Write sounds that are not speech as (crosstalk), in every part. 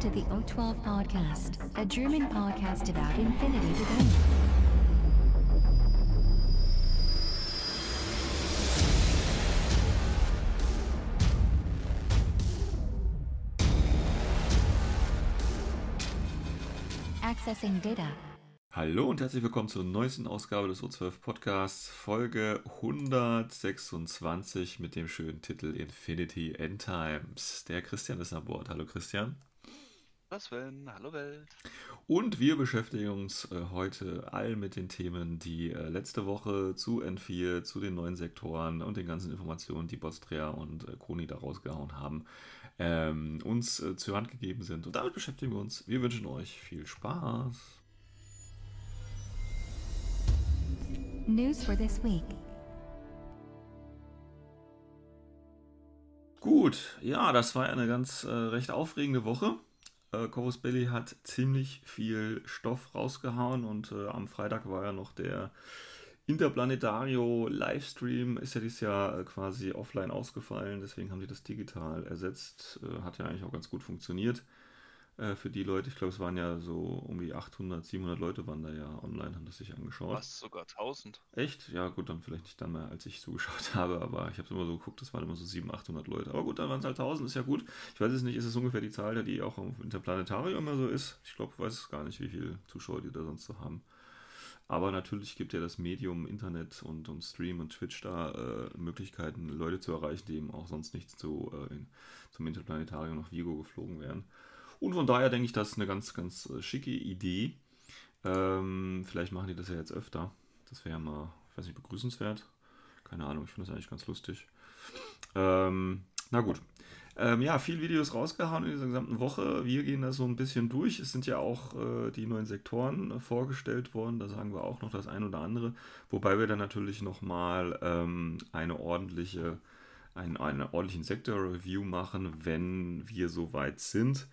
To the O12 Podcast, a German podcast about infinity to go. Accessing data. Hallo und herzlich willkommen zur neuesten Ausgabe des O12 Podcasts, Folge 126 mit dem schönen Titel Infinity End Times. Der Christian ist an Bord. Hallo Christian. Was Sven, hallo Welt. Und wir beschäftigen uns äh, heute all mit den Themen, die äh, letzte Woche zu N4, zu den neuen Sektoren und den ganzen Informationen, die Bostrea und äh, Koni da rausgehauen haben, ähm, uns zur Hand gegeben sind. Und damit beschäftigen wir uns. Wir wünschen euch viel Spaß. News for this week. Gut, ja, das war eine ganz äh, recht aufregende Woche. Äh, Corvus Belli hat ziemlich viel Stoff rausgehauen und äh, am Freitag war ja noch der Interplanetario Livestream. Ist ja dieses Jahr äh, quasi offline ausgefallen, deswegen haben die das digital ersetzt. Äh, hat ja eigentlich auch ganz gut funktioniert äh, für die Leute. Ich glaube, es waren ja so um die 800, 700 Leute waren da ja online, haben das sich angeschaut. Was, sogar 1000? Echt? Ja, gut, dann vielleicht nicht dann mehr, als ich (laughs) zugeschaut habe, aber ich habe es immer so geguckt, das waren immer so 700, 800 Leute. Aber gut, dann waren es halt 1000, ist ja gut. Ich weiß es nicht, ist es ungefähr die Zahl, die auch im Interplanetarium immer so ist? Ich glaube, ich weiß gar nicht, wie viele Zuschauer die da sonst so haben. Aber natürlich gibt ja das Medium Internet und, und Stream und Twitch da äh, Möglichkeiten, Leute zu erreichen, die eben auch sonst nicht zu, äh, in, zum Interplanetarium nach Vigo geflogen wären. Und von daher denke ich, das ist eine ganz, ganz äh, schicke Idee. Ähm, vielleicht machen die das ja jetzt öfter. Das wäre ja mal, ich weiß nicht, begrüßenswert. Keine Ahnung, ich finde das eigentlich ganz lustig. Ähm, na gut. Ähm, ja, viele Videos rausgehauen in dieser gesamten Woche. Wir gehen da so ein bisschen durch. Es sind ja auch äh, die neuen Sektoren vorgestellt worden. Da sagen wir auch noch das ein oder andere. Wobei wir dann natürlich nochmal ähm, eine ordentliche, ein, eine ordentlichen Sektor-Review machen, wenn wir soweit sind.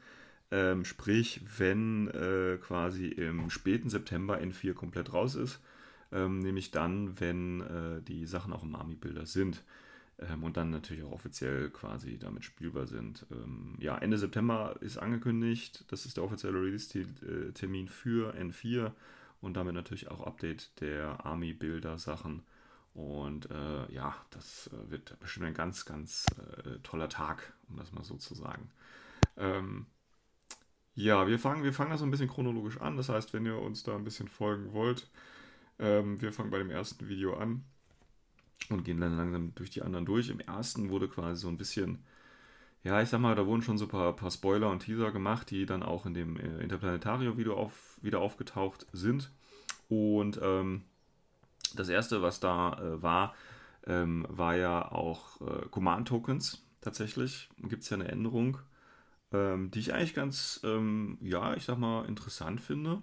Ähm, sprich, wenn äh, quasi im späten September N4 komplett raus ist, ähm, nämlich dann, wenn äh, die Sachen auch im Army-Bilder sind ähm, und dann natürlich auch offiziell quasi damit spielbar sind. Ähm, ja, Ende September ist angekündigt, das ist der offizielle Release-Termin für N4 und damit natürlich auch Update der Army-Bilder-Sachen. Und äh, ja, das äh, wird bestimmt ein ganz, ganz äh, toller Tag, um das mal so zu sagen. Ähm, ja, wir fangen, wir fangen das so ein bisschen chronologisch an. Das heißt, wenn ihr uns da ein bisschen folgen wollt, ähm, wir fangen bei dem ersten Video an und gehen dann langsam durch die anderen durch. Im ersten wurde quasi so ein bisschen, ja, ich sag mal, da wurden schon so ein paar, paar Spoiler und Teaser gemacht, die dann auch in dem äh, Interplanetarium-Video auf, wieder aufgetaucht sind. Und ähm, das erste, was da äh, war, ähm, war ja auch äh, Command-Tokens tatsächlich. Gibt es ja eine Änderung ähm, die ich eigentlich ganz, ähm, ja, ich sag mal, interessant finde.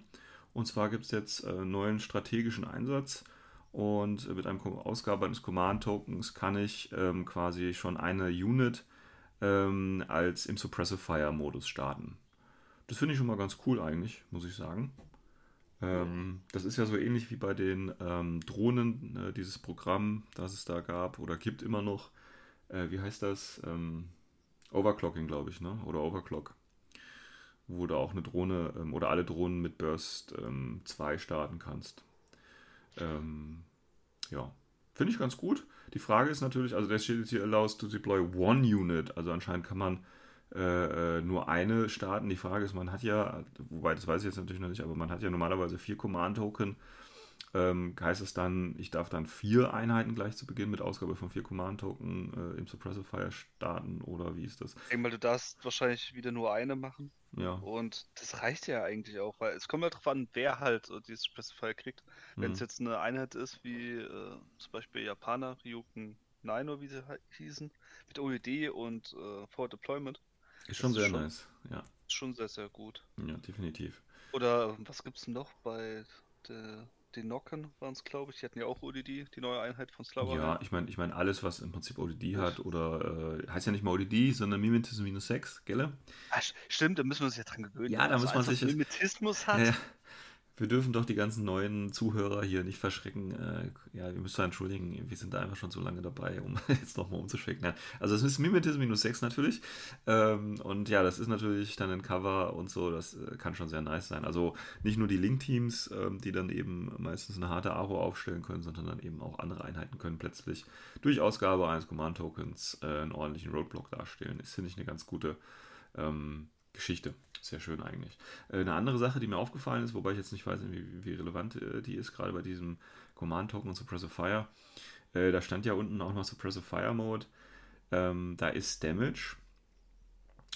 Und zwar gibt es jetzt äh, neuen strategischen Einsatz und mit einem Ausgabe eines Command-Tokens kann ich ähm, quasi schon eine Unit ähm, als im Suppressive-Fire-Modus starten. Das finde ich schon mal ganz cool eigentlich, muss ich sagen. Ähm, das ist ja so ähnlich wie bei den ähm, Drohnen, äh, dieses Programm, das es da gab oder gibt immer noch. Äh, wie heißt das? Overclocking, glaube ich, ne? Oder Overclock. Wo du auch eine Drohne ähm, oder alle Drohnen mit Burst 2 ähm, starten kannst. Ähm, ja, finde ich ganz gut. Die Frage ist natürlich, also der steht jetzt hier allows to deploy one unit. Also anscheinend kann man äh, äh, nur eine starten. Die Frage ist, man hat ja, wobei das weiß ich jetzt natürlich noch nicht, aber man hat ja normalerweise vier Command-Token ähm, heißt es dann, ich darf dann vier Einheiten gleich zu Beginn mit Ausgabe von vier Command-Token äh, im Suppressive starten oder wie ist das? Ich denke du darfst wahrscheinlich wieder nur eine machen. Ja. Und das reicht ja eigentlich auch, weil es kommt halt darauf an, wer halt dieses Suppressive kriegt. Wenn es mhm. jetzt eine Einheit ist, wie äh, zum Beispiel Japaner, Ryuken 9 oder wie sie hießen, mit OED und äh, Forward Deployment. Ist schon sehr ist schon, nice, ja. Ist schon sehr, sehr gut. Ja, definitiv. Oder was gibt es noch bei der die Nocken waren es, glaube ich. Die hatten ja auch ODD, die neue Einheit von Slava. Ja, ich meine, ich mein, alles, was im Prinzip ODD hat, oder äh, heißt ja nicht mal ODD, sondern Mimetism minus 6, gell? Ah, stimmt, da müssen wir uns ja dran gewöhnen. Ja, da muss man sich. Mimetismus hat. Ja, wir dürfen doch die ganzen neuen Zuhörer hier nicht verschrecken. Äh, ja, wir müssen entschuldigen, wir sind da einfach schon so lange dabei, um (laughs) jetzt nochmal umzuschwenken. Also es ist Mimetism minus 6 natürlich. Ähm, und ja, das ist natürlich dann ein Cover und so, das äh, kann schon sehr nice sein. Also nicht nur die Link-Teams, ähm, die dann eben meistens eine harte Aro aufstellen können, sondern dann eben auch andere Einheiten können plötzlich durch Ausgabe eines Command-Tokens äh, einen ordentlichen Roadblock darstellen. Ist, finde ich, eine ganz gute ähm, Geschichte. Sehr schön eigentlich. Äh, eine andere Sache, die mir aufgefallen ist, wobei ich jetzt nicht weiß, wie, wie relevant äh, die ist, gerade bei diesem Command-Token und Suppressive Fire, äh, da stand ja unten auch noch Suppressive Fire Mode. Ähm, da ist Damage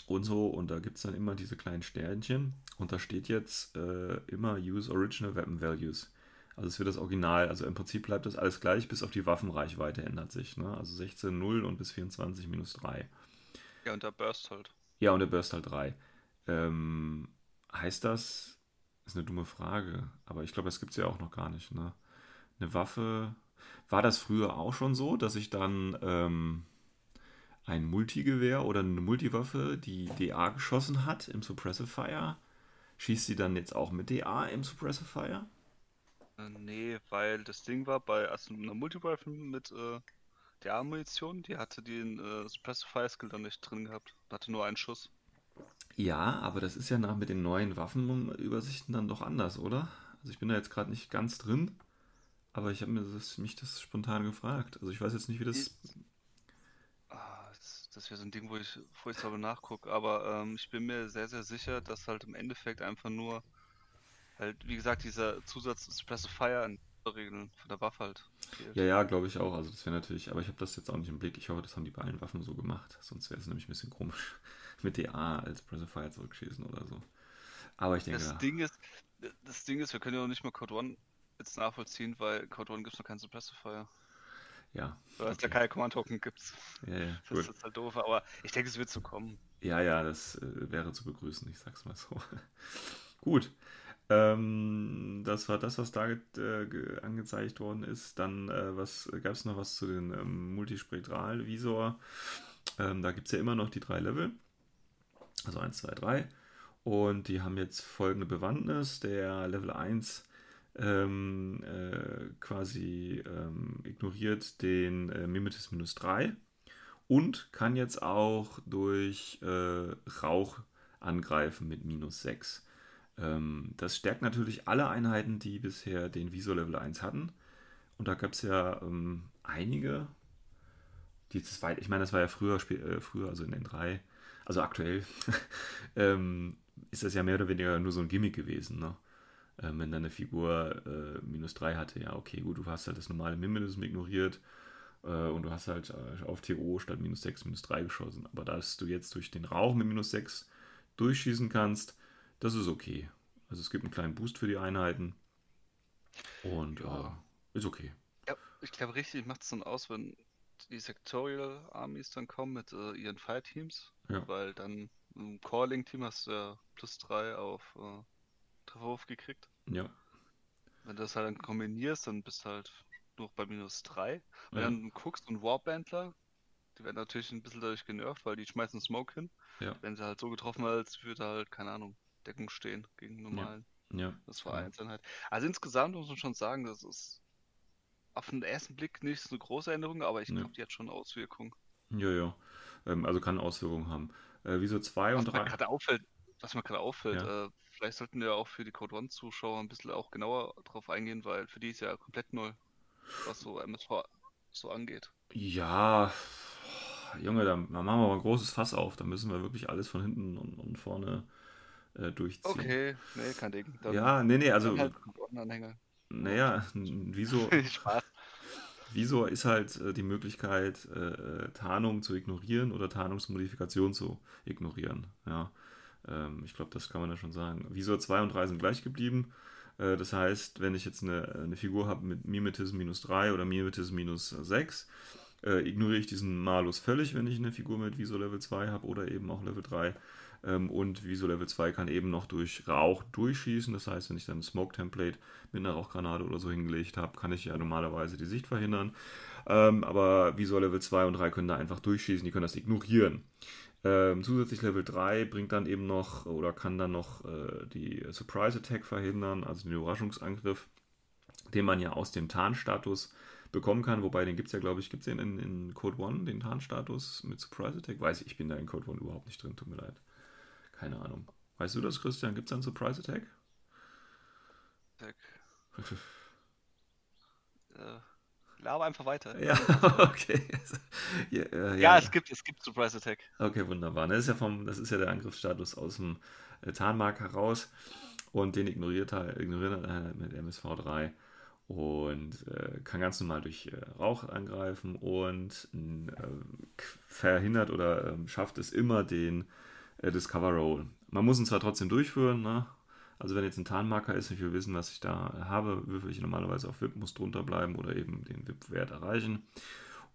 und so und da gibt es dann immer diese kleinen Sternchen und da steht jetzt immer Use Original Weapon Values. Also es wird das Original, also im Prinzip bleibt das alles gleich, bis auf die Waffenreichweite ändert sich. Ne? Also 16 0 und bis 24 minus 3. Ja, und der Burst halt. Ja, und der Burst halt 3. Ähm, heißt das, ist eine dumme Frage, aber ich glaube, das gibt es ja auch noch gar nicht. Ne? Eine Waffe, war das früher auch schon so, dass ich dann ähm, ein Multigewehr oder eine Multiwaffe, die DA geschossen hat im Suppressive Fire, schießt sie dann jetzt auch mit DA im Suppressive Fire? Äh, nee, weil das Ding war bei also einer Multiwaffe mit äh, DA-Munition, die hatte den äh, Suppressive Fire Skill dann nicht drin gehabt. Hatte nur einen Schuss. Ja, aber das ist ja nach mit den neuen Waffenübersichten dann doch anders, oder? Also ich bin da jetzt gerade nicht ganz drin, aber ich habe mir das, mich das spontan gefragt. Also ich weiß jetzt nicht, wie das. Ah, das, das wäre so ein Ding, wo ich, darüber nachgucke, aber ähm, ich bin mir sehr, sehr sicher, dass halt im Endeffekt einfach nur halt, wie gesagt, dieser Zusatz Suppressive Fire in der Regel von der Waffe halt fehlt. Ja, ja, glaube ich auch. Also das wäre natürlich, aber ich habe das jetzt auch nicht im Blick. Ich hoffe, das haben die bei allen Waffen so gemacht. Sonst wäre es nämlich ein bisschen komisch mit DA als Breath of Fire zurückschießen oder so. Aber ich denke. Das Ding ist, das Ding ist, wir können ja auch nicht mal Code One jetzt nachvollziehen, weil Code One gibt es noch keinen Suppressive Fire. Ja. Weil es da keine Command-Token gibt. Ja, ja, das gut. ist halt doof, aber ich denke, es wird so kommen. Ja, ja, das äh, wäre zu begrüßen, ich sag's mal so. (laughs) gut. Ähm, das war das, was da äh, angezeigt worden ist. Dann äh, gab es noch was zu den ähm, Multispektral-Visor. Ähm, da gibt es ja immer noch die drei Level. Also 1, 2, 3. Und die haben jetzt folgende Bewandtnis. Der Level 1 ähm, äh, quasi ähm, ignoriert den äh, Mimetis minus 3 und kann jetzt auch durch äh, Rauch angreifen mit minus 6. Ähm, das stärkt natürlich alle Einheiten, die bisher den Visor Level 1 hatten. Und da gab es ja ähm, einige. Die, war, ich meine, das war ja früher, äh, früher also in N3, also aktuell, (laughs) ähm, ist das ja mehr oder weniger nur so ein Gimmick gewesen. Ne? Ähm, wenn deine Figur äh, minus 3 hatte, ja, okay, gut, du hast halt das normale Mimilism ignoriert äh, und du hast halt äh, auf TO statt minus 6 minus 3 geschossen. Aber dass du jetzt durch den Rauch mit minus 6 durchschießen kannst, das ist okay. Also es gibt einen kleinen Boost für die Einheiten und ja. Äh, ist okay. Ja, ich glaube, richtig macht es dann aus, wenn die Sectorial Armies dann kommen mit äh, ihren Fireteams, ja. weil dann im Calling-Team hast du ja plus 3 auf äh, Trefferwurf gekriegt. Ja. Wenn du das halt dann kombinierst, dann bist du halt nur bei minus 3. Wenn ja. dann guckst und Warbandler, die werden natürlich ein bisschen dadurch genervt, weil die schmeißen Smoke hin. Ja. Wenn sie halt so getroffen werden, als würde halt, keine Ahnung, Deckung stehen gegen normalen. Ja. ja. Das war. Einzelheit. Also insgesamt muss man schon sagen, das ist auf den ersten Blick nicht so eine große Änderung, aber ich glaube, die hat schon Auswirkungen. Ja, ja. Ähm, also kann Auswirkungen haben. Äh, wieso 2 und 3? Was mir gerade auffällt, ja. äh, vielleicht sollten wir auch für die Code One-Zuschauer ein bisschen auch genauer drauf eingehen, weil für die ist ja komplett neu, was so MSV so angeht. Ja, Junge, da machen wir mal ein großes Fass auf. Da müssen wir wirklich alles von hinten und, und vorne äh, durchziehen. Okay, nee, kein Ding. Dann ja, nee, nee, also. Halt naja, wieso. (laughs) Spaß. Wieso ist halt äh, die Möglichkeit, äh, äh, Tarnung zu ignorieren oder Tarnungsmodifikation zu ignorieren. Ja, ähm, ich glaube, das kann man ja schon sagen. Visor 2 und 3 sind gleich geblieben. Äh, das heißt, wenn ich jetzt eine, eine Figur habe mit Mimetism minus 3 oder Mimetism minus 6, äh, ignoriere ich diesen Malus völlig, wenn ich eine Figur mit Visor Level 2 habe oder eben auch Level 3. Ähm, und Viso Level 2 kann eben noch durch Rauch durchschießen. Das heißt, wenn ich dann ein Smoke-Template mit einer Rauchgranate oder so hingelegt habe, kann ich ja normalerweise die Sicht verhindern. Ähm, aber Visual Level 2 und 3 können da einfach durchschießen, die können das ignorieren. Ähm, zusätzlich Level 3 bringt dann eben noch oder kann dann noch äh, die Surprise Attack verhindern, also den Überraschungsangriff, den man ja aus dem Tarnstatus bekommen kann. Wobei, den gibt es ja, glaube ich, gibt es den in, in Code 1, den Tarnstatus mit Surprise Attack? Weiß ich, ich bin da in Code 1 überhaupt nicht drin, tut mir leid. Keine Ahnung. Weißt du das, Christian? Gibt es einen Surprise Attack? Attack. (laughs) äh, laber einfach weiter. Ja, (laughs) okay. (laughs) ja, äh, ja, ja, es gibt, es gibt Surprise Attack. Okay, wunderbar. Das ist ja, vom, das ist ja der Angriffsstatus aus dem äh, Tarnmark heraus und den ignoriert halt, ignoriert halt mit MSV3 und äh, kann ganz normal durch äh, Rauch angreifen und äh, verhindert oder ähm, schafft es immer den äh, Discover Roll. Man muss ihn zwar trotzdem durchführen, ne? also wenn jetzt ein Tarnmarker ist und ich will wissen, was ich da habe, würfel ich normalerweise auf VIP, muss drunter bleiben oder eben den VIP-Wert erreichen.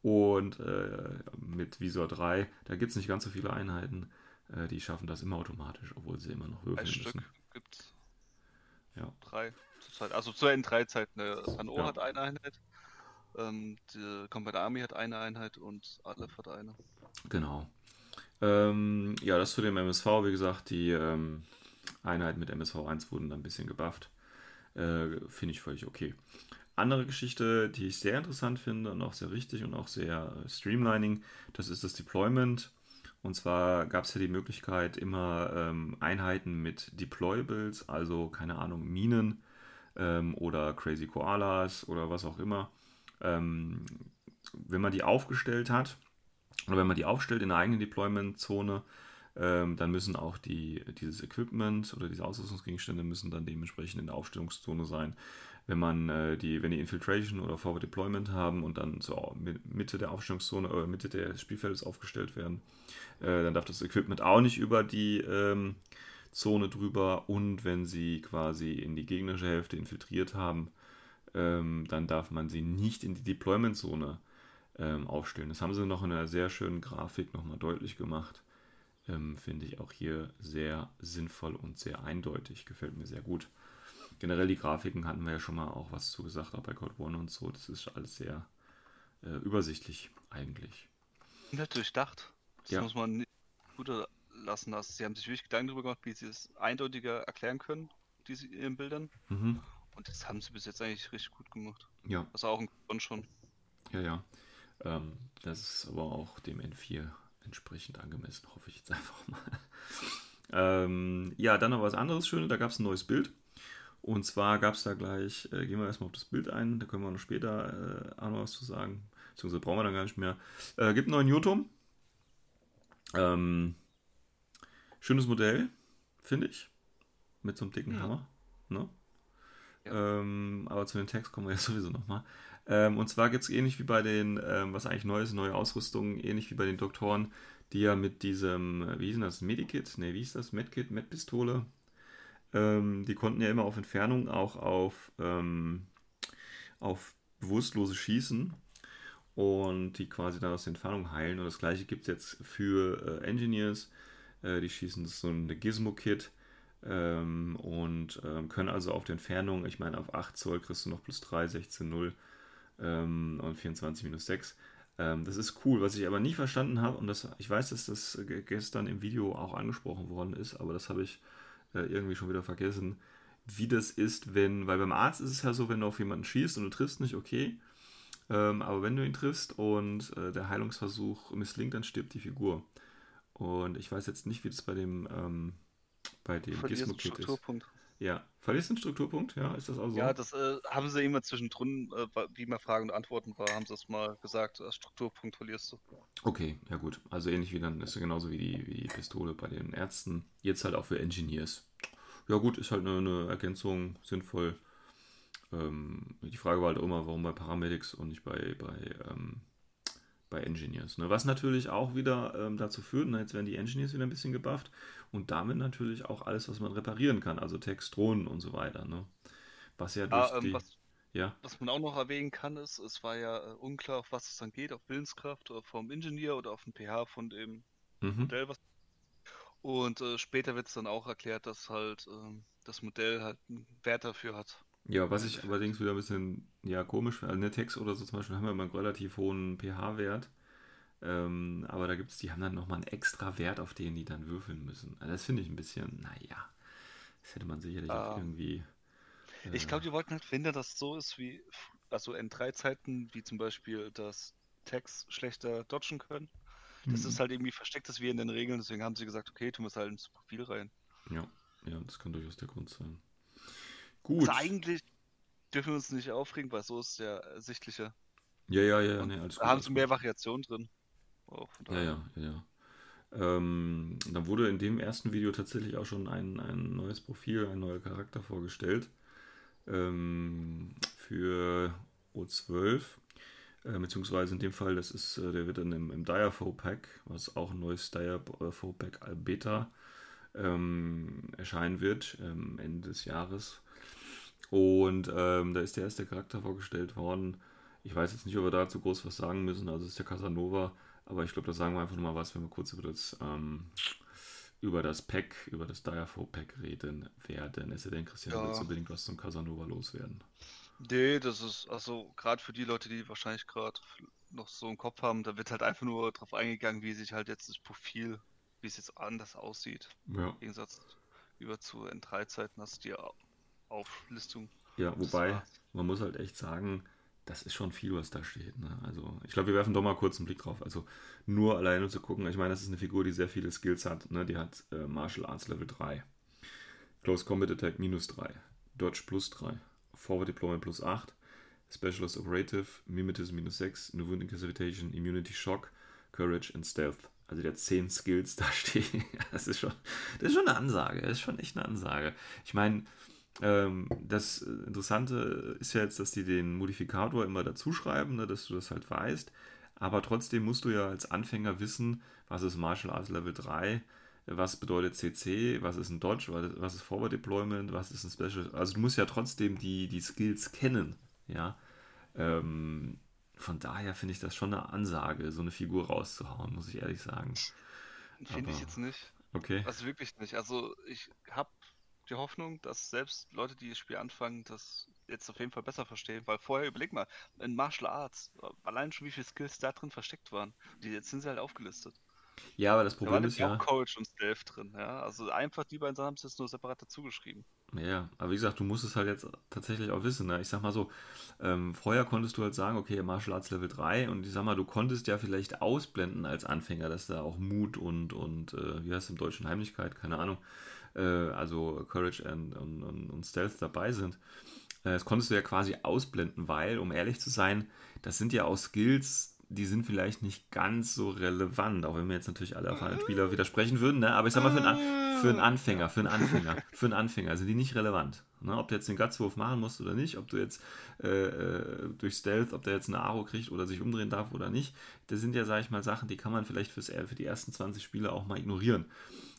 Und äh, mit Visor 3, da gibt es nicht ganz so viele Einheiten, äh, die schaffen das immer automatisch, obwohl sie immer noch würfeln Ein müssen. Stück gibt's. Ja. Drei. Zeit. Also zur N3-Zeit. Ne? Hanno ja. hat eine Einheit, ähm, die Combat Army hat eine Einheit und Aleph hat eine. Genau. Ähm, ja, das zu dem MSV, wie gesagt, die ähm, Einheiten mit MSV 1 wurden dann ein bisschen gebufft. Äh, finde ich völlig okay. Andere Geschichte, die ich sehr interessant finde und auch sehr richtig und auch sehr äh, streamlining, das ist das Deployment. Und zwar gab es ja die Möglichkeit, immer ähm, Einheiten mit Deployables, also keine Ahnung, Minen ähm, oder Crazy Koalas oder was auch immer, ähm, wenn man die aufgestellt hat oder wenn man die aufstellt in einer eigenen Deployment-Zone, ähm, dann müssen auch die, dieses Equipment oder diese Ausrüstungsgegenstände müssen dann dementsprechend in der Aufstellungszone sein. Wenn man äh, die, wenn die Infiltration oder Forward Deployment haben und dann zur Mitte der Aufstellungszone oder Mitte des Spielfeldes aufgestellt werden, äh, dann darf das Equipment auch nicht über die ähm, Zone drüber und wenn sie quasi in die gegnerische Hälfte infiltriert haben, ähm, dann darf man sie nicht in die Deployment-Zone ähm, aufstellen. Das haben sie noch in einer sehr schönen Grafik nochmal deutlich gemacht. Ähm, Finde ich auch hier sehr sinnvoll und sehr eindeutig. Gefällt mir sehr gut. Generell die Grafiken hatten wir ja schon mal auch was zu gesagt, auch bei Code One und so. Das ist alles sehr äh, übersichtlich eigentlich. Nicht durchdacht. Das ja. muss man gut lassen hast. Sie haben sich wirklich Gedanken darüber gemacht, wie sie es eindeutiger erklären können, diese in ihren Bildern. Mhm. Und das haben sie bis jetzt eigentlich richtig gut gemacht. Ja. Das auch ein Grund schon. Ja, ja. Ähm, das ist aber auch dem N4 entsprechend angemessen, hoffe ich jetzt einfach mal. (laughs) ähm, ja, dann noch was anderes Schönes, da gab es ein neues Bild. Und zwar gab es da gleich, äh, gehen wir erstmal auf das Bild ein, da können wir noch später äh, auch noch was zu sagen. Beziehungsweise brauchen wir dann gar nicht mehr. Äh, gibt einen neuen Newton. Ähm, Schönes Modell, finde ich. Mit so einem dicken ja. Hammer. Ne? Ja. Ähm, aber zu den Text kommen wir ja (laughs) sowieso nochmal. Ähm, und zwar gibt es ähnlich wie bei den, ähm, was eigentlich neu ist, neue Ausrüstung, ähnlich wie bei den Doktoren, die ja mit diesem, äh, wie hieß das, Medikit? Ne, wie hieß das? Medkit, Medpistole. Ähm, die konnten ja immer auf Entfernung auch auf, ähm, auf bewusstlose schießen und die quasi dann aus der Entfernung heilen. Und das gleiche gibt es jetzt für äh, Engineers äh, die schießen so ein Gizmo-Kit ähm, und ähm, können also auf der Entfernung, ich meine, auf 8 Zoll kriegst du noch plus 3, 16, 0 ähm, und 24 minus 6. Ähm, das ist cool. Was ich aber nie verstanden habe, und das, ich weiß, dass das gestern im Video auch angesprochen worden ist, aber das habe ich äh, irgendwie schon wieder vergessen, wie das ist, wenn, weil beim Arzt ist es ja so, wenn du auf jemanden schießt und du triffst nicht, okay. Ähm, aber wenn du ihn triffst und äh, der Heilungsversuch misslingt, dann stirbt die Figur. Und ich weiß jetzt nicht, wie das bei dem, ähm, bei dem Gizmo-Kit ist. Ja, verlierst du einen Strukturpunkt? Ja, ist das auch so? Ja, das äh, haben sie immer zwischendrin, äh, wie mal Fragen und Antworten war, haben sie es mal gesagt, als Strukturpunkt verlierst du. Okay, ja gut. Also ähnlich wie dann, ist ja genauso wie die, wie die Pistole bei den Ärzten. Jetzt halt auch für Engineers. Ja gut, ist halt eine, eine Ergänzung, sinnvoll. Ähm, die Frage war halt immer, warum bei Paramedics und nicht bei, bei ähm, bei Engineers. Ne? Was natürlich auch wieder ähm, dazu führt, na, jetzt werden die Engineers wieder ein bisschen gebufft und damit natürlich auch alles, was man reparieren kann, also Text, Drohnen und so weiter. Ne? Was ja durch ah, ähm, die. Was, ja. was man auch noch erwähnen kann, ist, es war ja äh, unklar, auf was es dann geht, auf Willenskraft oder vom Ingenieur oder auf den pH von dem mhm. Modell, was. Und äh, später wird es dann auch erklärt, dass halt äh, das Modell halt einen Wert dafür hat. Ja, was ich allerdings wieder ein bisschen ja, komisch finde, also Netex oder so zum Beispiel haben wir immer einen relativ hohen pH-Wert. Ähm, aber da gibt es, die haben dann nochmal einen extra Wert, auf den die dann würfeln müssen. Also das finde ich ein bisschen, naja, das hätte man sicherlich Ah. auch irgendwie. Äh, Ich glaube, die wollten halt dass es so ist wie, also N3-Zeiten, wie zum Beispiel, dass Tags schlechter dodgen können. Das mhm. ist halt irgendwie verstecktes wie in den Regeln, deswegen haben sie gesagt, okay, tun wir es halt ins Profil rein. Ja, ja, das kann durchaus der Grund sein. Gut. Also eigentlich dürfen wir uns nicht aufregen, weil so ist ersichtliche. Ja, ja, ja, Und nee, alles da gut. haben sie mehr Variationen drin. Von Ja, ja, ja, ja. Ähm, dann wurde in dem ersten Video tatsächlich auch schon ein, ein neues Profil, ein neuer Charakter vorgestellt ähm, für O12. Äh, beziehungsweise in dem Fall, das ist, äh, der wird dann im, im Diafo Pack, was auch ein neues Diafo Pack Beta ähm, erscheinen wird, ähm, Ende des Jahres. Und ähm, da ist der erste Charakter vorgestellt worden. Ich weiß jetzt nicht, ob wir dazu groß was sagen müssen. Also es ist der Casanova. Aber ich glaube, da sagen wir einfach nochmal was, wenn wir kurz über das, ähm, über das Pack, über das Diafo Pack reden werden. Es sei denn, Christian, Ja. willst unbedingt was zum Casanova loswerden? Nee, das ist, also gerade für die Leute, die wahrscheinlich gerade noch so im Kopf haben, da wird halt einfach nur drauf eingegangen, wie sich halt jetzt das Profil, wie es jetzt anders aussieht. Ja, Im Gegensatz über zu N3-Zeiten hast du Au- Auflistung. ja wobei, man muss halt echt sagen, das ist schon viel, was da steht. Ne? Also, ich glaube, wir werfen doch mal kurz einen Blick drauf. Also, nur alleine zu gucken, ich meine, das ist eine Figur, die sehr viele Skills hat. Ne? Die hat äh, Martial Arts Level 3, Close Combat Attack minus 3, Dodge plus 3, Forward Deployment plus 8, Specialist Operative, Mimetism minus 6, New Wound Incapacitation, Immunity Shock, Courage and Stealth. Also der hat 10 Skills (laughs) da stehen. Das ist schon, das ist schon eine Ansage. Das ist schon echt eine Ansage. Ich meine, ähm, das Interessante ist ja jetzt, dass die den Modifikator immer dazu schreiben, ne, dass du das halt weißt. Aber trotzdem musst du ja als Anfänger wissen, was ist Martial Arts Level 3, was bedeutet CC, was ist ein Dodge, was- ist Forward Deployment, was ist ein Special. Also du musst ja trotzdem die, die Skills kennen. Ja. Ähm, von daher finde ich das schon eine Ansage, so eine Figur rauszuhauen, muss ich ehrlich sagen. Finde ich jetzt nicht. Okay. Also wirklich nicht. Also ich habe die Hoffnung, dass selbst Leute, die das Spiel anfangen, das jetzt auf jeden Fall besser verstehen. Weil vorher, überleg mal, in Martial Arts, allein schon wie viele Skills da drin versteckt waren. Die, jetzt sind sie halt aufgelistet. Ja, aber das Da Problem ist nämlich ja. auch Courage und Stealth drin, ja. Also einfach die beiden Sachen haben sie jetzt nur separat dazugeschrieben. Ja, aber wie gesagt, du musst es halt jetzt tatsächlich auch wissen. Ne? Ich sag mal so, ähm, vorher konntest du halt sagen, okay, Martial Arts Level 3 und ich sag mal, du konntest ja vielleicht ausblenden als Anfänger, dass da auch Mut und, und äh, wie heißt es im Deutschen, Heimlichkeit, keine Ahnung, äh, also Courage and, und, und, und Stealth dabei sind. Äh, das konntest du ja quasi ausblenden, weil, um ehrlich zu sein, das sind ja auch Skills, die sind vielleicht nicht ganz so relevant, auch wenn mir jetzt natürlich alle erfahrenen Spieler widersprechen würden, ne? aber ich sag mal, für einen, An für einen Anfänger, für einen Anfänger, für einen Anfänger sind die nicht relevant. Ne? Ob du jetzt den Gutswurf machen musst oder nicht, ob du jetzt äh, äh, durch Stealth, ob der jetzt eine Aro kriegt oder sich umdrehen darf oder nicht, das sind ja, sag ich mal, Sachen, die kann man vielleicht fürs, für die ersten 20 Spiele auch mal ignorieren.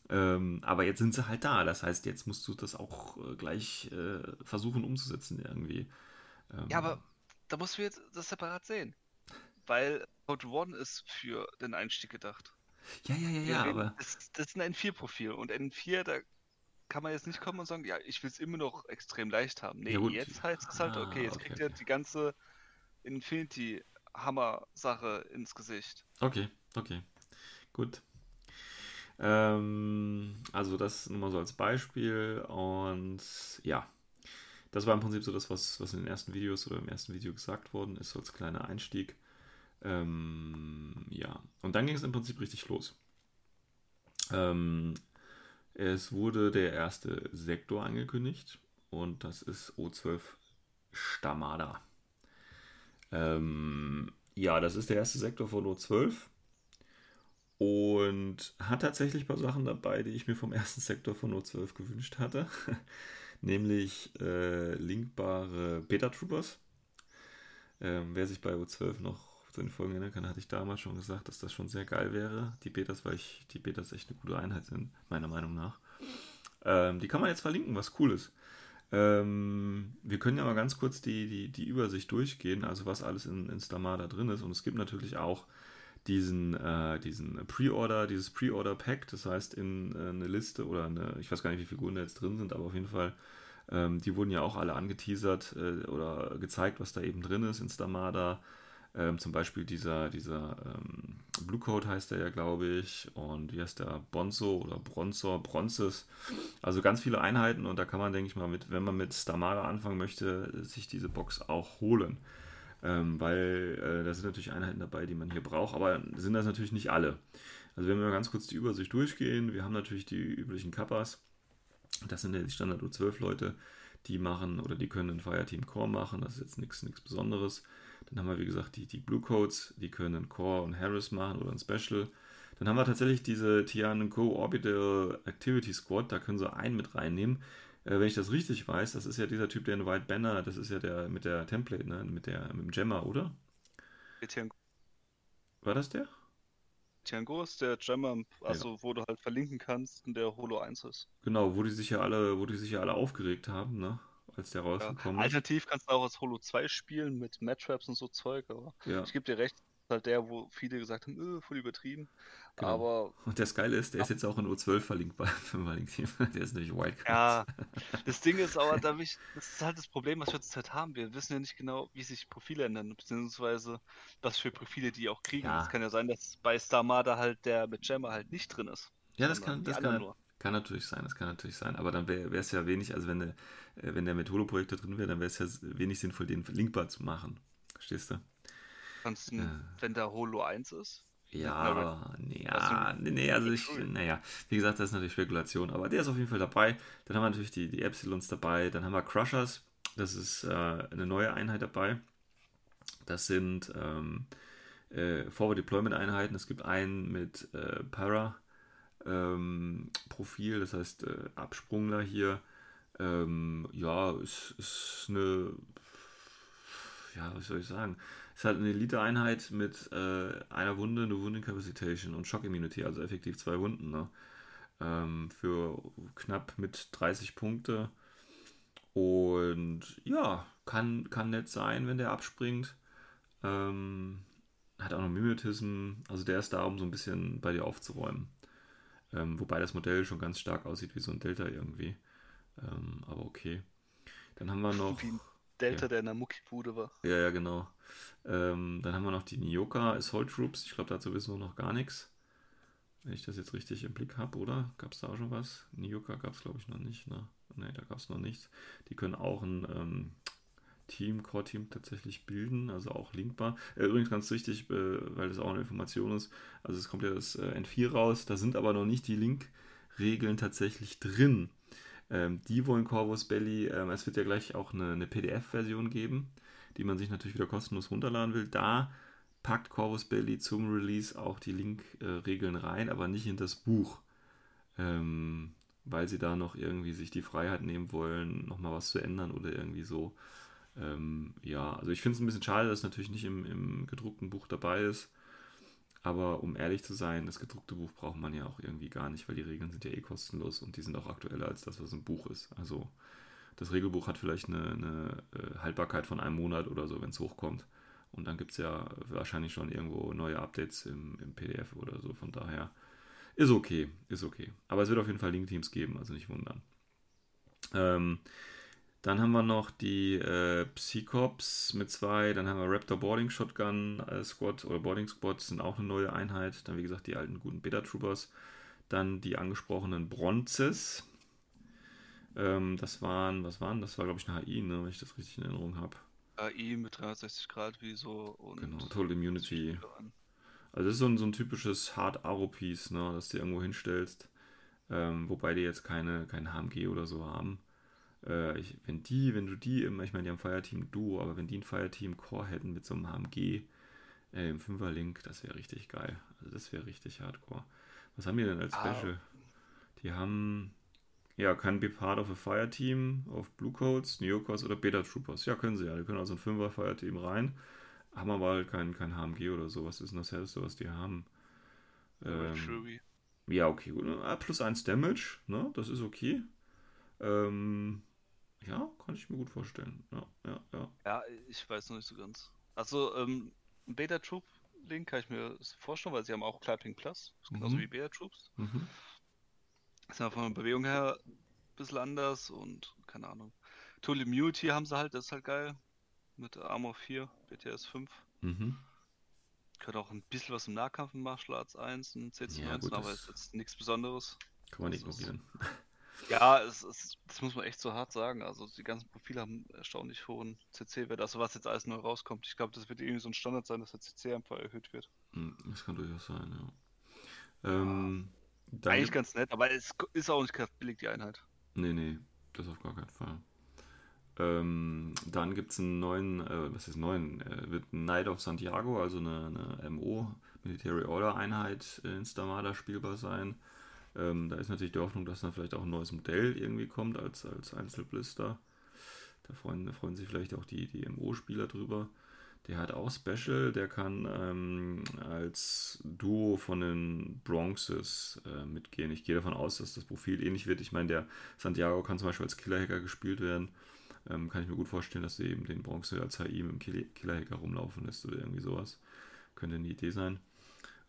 Ähm, aber jetzt sind sie halt da. Das heißt, jetzt musst du das auch äh, gleich äh, versuchen umzusetzen irgendwie. Ähm, Ja, aber da musst du jetzt das separat sehen. Weil Code One ist für den Einstieg gedacht. Ja, ja, ja, ja, reden- aber. Das, das ist ein N4-Profil und N4, da kann man jetzt nicht kommen und sagen, ja, ich will es immer noch extrem leicht haben. Nee, Ja, jetzt heißt es halt, Ah, okay, jetzt okay, kriegt ihr die ganze Infinity-Hammer-Sache ins Gesicht. Okay, okay. Gut. Ähm, also das nur mal so als Beispiel und ja, das war im Prinzip so das, was, was in den ersten Videos oder im ersten Video gesagt worden ist, so als kleiner Einstieg. Ähm, ja, und dann ging es im Prinzip richtig los. Ähm, es wurde der erste Sektor angekündigt und das ist O12 Stamada. Ähm, ja, das ist der erste Sektor von O12 und hat tatsächlich ein paar Sachen dabei, die ich mir vom ersten Sektor von O12 gewünscht hatte. (laughs) Nämlich äh, linkbare Beta-Troopers. Ähm, wer sich bei O12 noch zu den Folgen erinnern kann, hatte ich damals schon gesagt, dass das schon sehr geil wäre. Die Betas, weil ich, die Betas echt eine gute Einheit sind, meiner Meinung nach. Ähm, die kann man jetzt verlinken, was cool ist. Ähm, wir können ja mal ganz kurz die, die, die Übersicht durchgehen, also was alles in, in Stamada drin ist. Und es gibt natürlich auch diesen, äh, diesen Pre-Order, dieses Pre-Order-Pack, das heißt in äh, eine Liste oder eine, ich weiß gar nicht, wie viele Figuren da jetzt drin sind, aber auf jeden Fall Ähm, die wurden ja auch alle angeteasert äh, oder gezeigt, was da eben drin ist in Stamada. Ähm, zum Beispiel dieser, dieser ähm, Blue Code heißt der ja, glaube ich. Und wie heißt der? Bonzo oder Bronzor, Bronzes. Also ganz viele Einheiten und da kann man, denke ich mal, mit, wenn man mit Stamara anfangen möchte, sich diese Box auch holen. Ähm, weil äh, da sind natürlich Einheiten dabei, die man hier braucht, aber sind das natürlich nicht alle. Also wenn wir mal ganz kurz die Übersicht durchgehen, wir haben natürlich die üblichen Kappas. Das sind ja die Standard U12 Leute, die machen oder die können ein Fireteam Core machen, das ist jetzt nichts Besonderes. Dann haben wir, wie gesagt, die, die Blue Codes, die können Core und Harris machen oder ein Special. Dann haben wir tatsächlich diese Tian Co. Orbital Activity Squad, da können sie einen mit reinnehmen. Äh, wenn ich das richtig weiß, das ist ja dieser Typ, der eine White Banner, das ist ja der mit der Template, ne? mit, der, mit dem Gemma, oder? War das der? Tiango ist der Gemma, also ja. wo du halt verlinken kannst und der Holo 1 ist. Genau, wo die sich ja alle, wo die sich ja alle aufgeregt haben, ne? als der rausgekommen ja. ist. Alternativ kannst du auch als Holo 2 spielen mit Matchtraps und so Zeug, aber ja. ich gebe dir recht, halt der, wo viele gesagt haben, öh, voll übertrieben. Genau. Aber. Und das Geile ist, der ist jetzt auch in U12 verlinkt bei Verlinkt Der ist nämlich Wildcard. Ja, das Ding ist aber, da ich, das ist halt das Problem, was wir zurzeit haben. Wir wissen ja nicht genau, wie sich Profile ändern, beziehungsweise was für Profile die auch kriegen. Es ja. kann ja sein, dass bei Starmada halt der mit Gemma halt nicht drin ist. Ja, das kann, das kann, kann natürlich sein, das kann natürlich sein. Aber dann wäre es ja wenig, also wenn der, äh, wenn der Methode-Projektor drin wäre, dann wäre es ja wenig sinnvoll, den linkbar zu machen. Verstehst du? Du, äh, wenn der Holo 1 ist? Ja, ja, nee, nee, also ich, naja, wie gesagt, das ist natürlich Spekulation, aber der ist auf jeden Fall dabei. Dann haben wir natürlich die, die Epsilons dabei, dann haben wir Crushers, das ist äh, eine neue Einheit dabei. Das sind ähm, äh, Forward Deployment Einheiten. Es gibt einen mit äh, Para ähm, Profil, das heißt äh, Absprungler hier. Ähm, ja, ist, ist eine, ja, was soll ich sagen? Ist halt eine Elite-Einheit mit äh, einer Wunde, eine Wound und Shock Immunity, also effektiv zwei Wunden. Ne? Ähm, für knapp mit 30 Punkte. Und ja, kann, kann nett sein, wenn der abspringt. Ähm, hat auch noch Mimetism, also der ist da, um so ein bisschen bei dir aufzuräumen. Ähm, wobei das Modell schon ganz stark aussieht wie so ein Delta irgendwie. Ähm, aber okay. Dann haben wir noch. Delta, ja. der in der Muckibude war. Ja, ja, genau. Ähm, dann haben wir noch die Nyoka Assault Troops. Ich glaube, dazu wissen wir noch gar nichts. Wenn ich das jetzt richtig im Blick habe, oder? Gab es da auch schon was? Nyoka gab es, glaube ich, noch nicht. Ne, nee, da gab es noch nichts. Die können auch ein ähm, Team, Core-Team tatsächlich bilden, also auch linkbar. Äh, übrigens ganz wichtig, äh, weil das auch eine Information ist. Also es kommt ja das äh, N4 raus, da sind aber noch nicht die Link-Regeln tatsächlich drin. Ähm, die wollen Corvus Belly, ähm, es wird ja gleich auch eine, eine PDF-Version geben die man sich natürlich wieder kostenlos runterladen will. Da packt Corvus Belly zum Release auch die Link-Regeln rein, aber nicht in das Buch. Ähm, weil sie da noch irgendwie sich die Freiheit nehmen wollen, nochmal was zu ändern oder irgendwie so. Ähm, ja, also ich finde es ein bisschen schade, dass es natürlich nicht im, im gedruckten Buch dabei ist. Aber um ehrlich zu sein, das gedruckte Buch braucht man ja auch irgendwie gar nicht, weil die Regeln sind ja eh kostenlos und die sind auch aktueller als das, was im Buch ist. Also das Regelbuch hat vielleicht eine, eine äh, Haltbarkeit von einem Monat oder so, wenn es hochkommt. Und dann gibt es ja wahrscheinlich schon irgendwo neue Updates im, im, PDF oder so. Von daher ist okay, ist okay. Aber es wird auf jeden Fall Link-Teams geben, also nicht wundern. Ähm, dann haben wir noch die äh, Psychops mit zwei. Dann haben wir Raptor Boarding Shotgun äh, Squad oder Boarding Squad sind auch eine neue Einheit. Dann, wie gesagt, die alten guten Beta Troopers. Dann die angesprochenen Bronzes. Ähm, das waren, was waren, das war glaube ich eine HI, ne, wenn ich das richtig in Erinnerung habe. AI mit 360 Grad wie so und. Genau, Total Immunity. Also das ist so ein, so ein typisches Hard Aro Piece, ne, das du irgendwo hinstellst. Ähm, wobei die jetzt keine, kein HMG oder so haben. Äh, ich, wenn die, wenn du die im, ich meine, die haben Fireteam Duo, aber wenn die ein Fireteam Core hätten mit so einem HMG äh, im Fünferlink, das wäre richtig geil. Also das wäre richtig hardcore. Was haben die denn als. Special? Ah. Die haben ja, kann be part of a Fire Team auf Blue Codes, Neocos oder Beta Troopers. Ja, können sie ja. Die können also ein 5er Fire Team rein. Haben aber halt kein, kein HMG oder so. Was ist denn das Hellste, was die haben? Ähm, ja, okay, gut. Ah, plus 1 Damage, ne? Das ist okay. Ähm, ja, kann ich mir gut vorstellen. Ja, ja, ja. Ja, ich weiß noch nicht so ganz. Also, ähm, Beta Troop Link kann ich mir vorstellen, weil sie haben auch Clapping Plus, genauso mhm. wie Beta Troops. Mhm ist ja von der Bewegung her bisschen anders und keine Ahnung. Tool Immunity haben sie halt, das ist halt geil. Mit Armor 4, BTS 5. Mhm. Können auch ein bisschen was im Nahkampf in Martial Arts 1 und CC19, Ja, gut, aber das- ist jetzt nichts Besonderes. Kann man Das ist- ignorieren. Ja, es ist, das muss man echt so hart sagen. Also die ganzen Profile haben erstaunlich hohen CC-Wert. Also was jetzt alles neu rauskommt. Ich glaube, das wird irgendwie so ein Standard sein, dass der CC einfach erhöht wird. Hm, Das kann durchaus sein, ja. Ähm, dann Eigentlich ganz nett, aber es ist auch nicht gerade billig, die Einheit. Nee, nee, das auf gar keinen Fall. Ähm, dann gibt es einen neuen, äh, was ist neuen? Äh, wird ein Knight of Santiago, also eine, eine MO, Military Order Einheit in Stamada spielbar sein. Ähm, da ist natürlich die Hoffnung, dass dann vielleicht auch ein neues Modell irgendwie kommt als, als Einzelblister. Da freuen, da freuen sich vielleicht auch die, die MO-Spieler drüber. Der hat auch Special, der kann ähm, als Duo von den Bronxes äh, mitgehen. Ich gehe davon aus, dass das Profil ähnlich wird. Ich meine, der Santiago kann zum Beispiel als Killer-Hacker gespielt werden. Ähm, kann ich mir gut vorstellen, dass du eben den Bronze als HI mit dem Kill- Killer-Hacker rumlaufen lässt oder irgendwie sowas. Könnte eine Idee sein.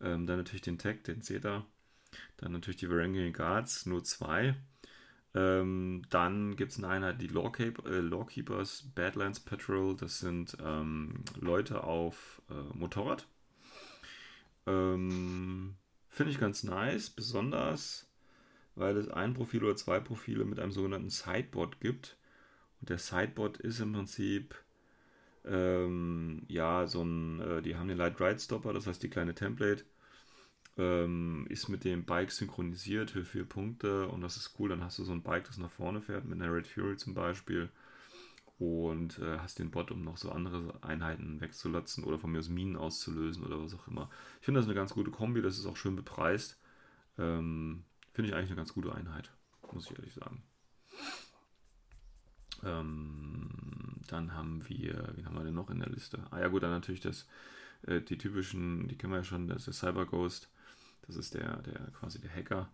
Ähm, dann natürlich den Tag, den Zeta. Dann natürlich die Varangian Guards, nur zwei. Ähm, dann gibt es eine Einheit, die Lawkeep äh, Lawkeepers Badlands Patrol. Das sind ähm, Leute auf äh, Motorrad. Ähm, Finde ich ganz nice, besonders weil es ein Profil oder zwei Profile mit einem sogenannten Sideboard gibt. Und der Sideboard ist im Prinzip ähm, ja so ein, äh, die haben den Light Ride Stopper, das heißt die kleine Template ähm, ist mit dem Bike synchronisiert für vier Punkte und das ist cool. Dann hast du so ein Bike, das nach vorne fährt, mit einer Red Fury zum Beispiel. Und äh, hast den Bot, um noch so andere Einheiten wegzulatzen oder von mir aus Minen auszulösen oder was auch immer. Ich finde das eine ganz gute Kombi, das ist auch schön bepreist. Ähm, finde ich eigentlich eine ganz gute Einheit, muss ich ehrlich sagen. Ähm, dann haben wir, wen haben wir denn noch in der Liste? Ah ja gut, dann natürlich das, äh, die typischen, die kennen wir ja schon, das ist der Cyber Ghost. Das ist der, der quasi der Hacker.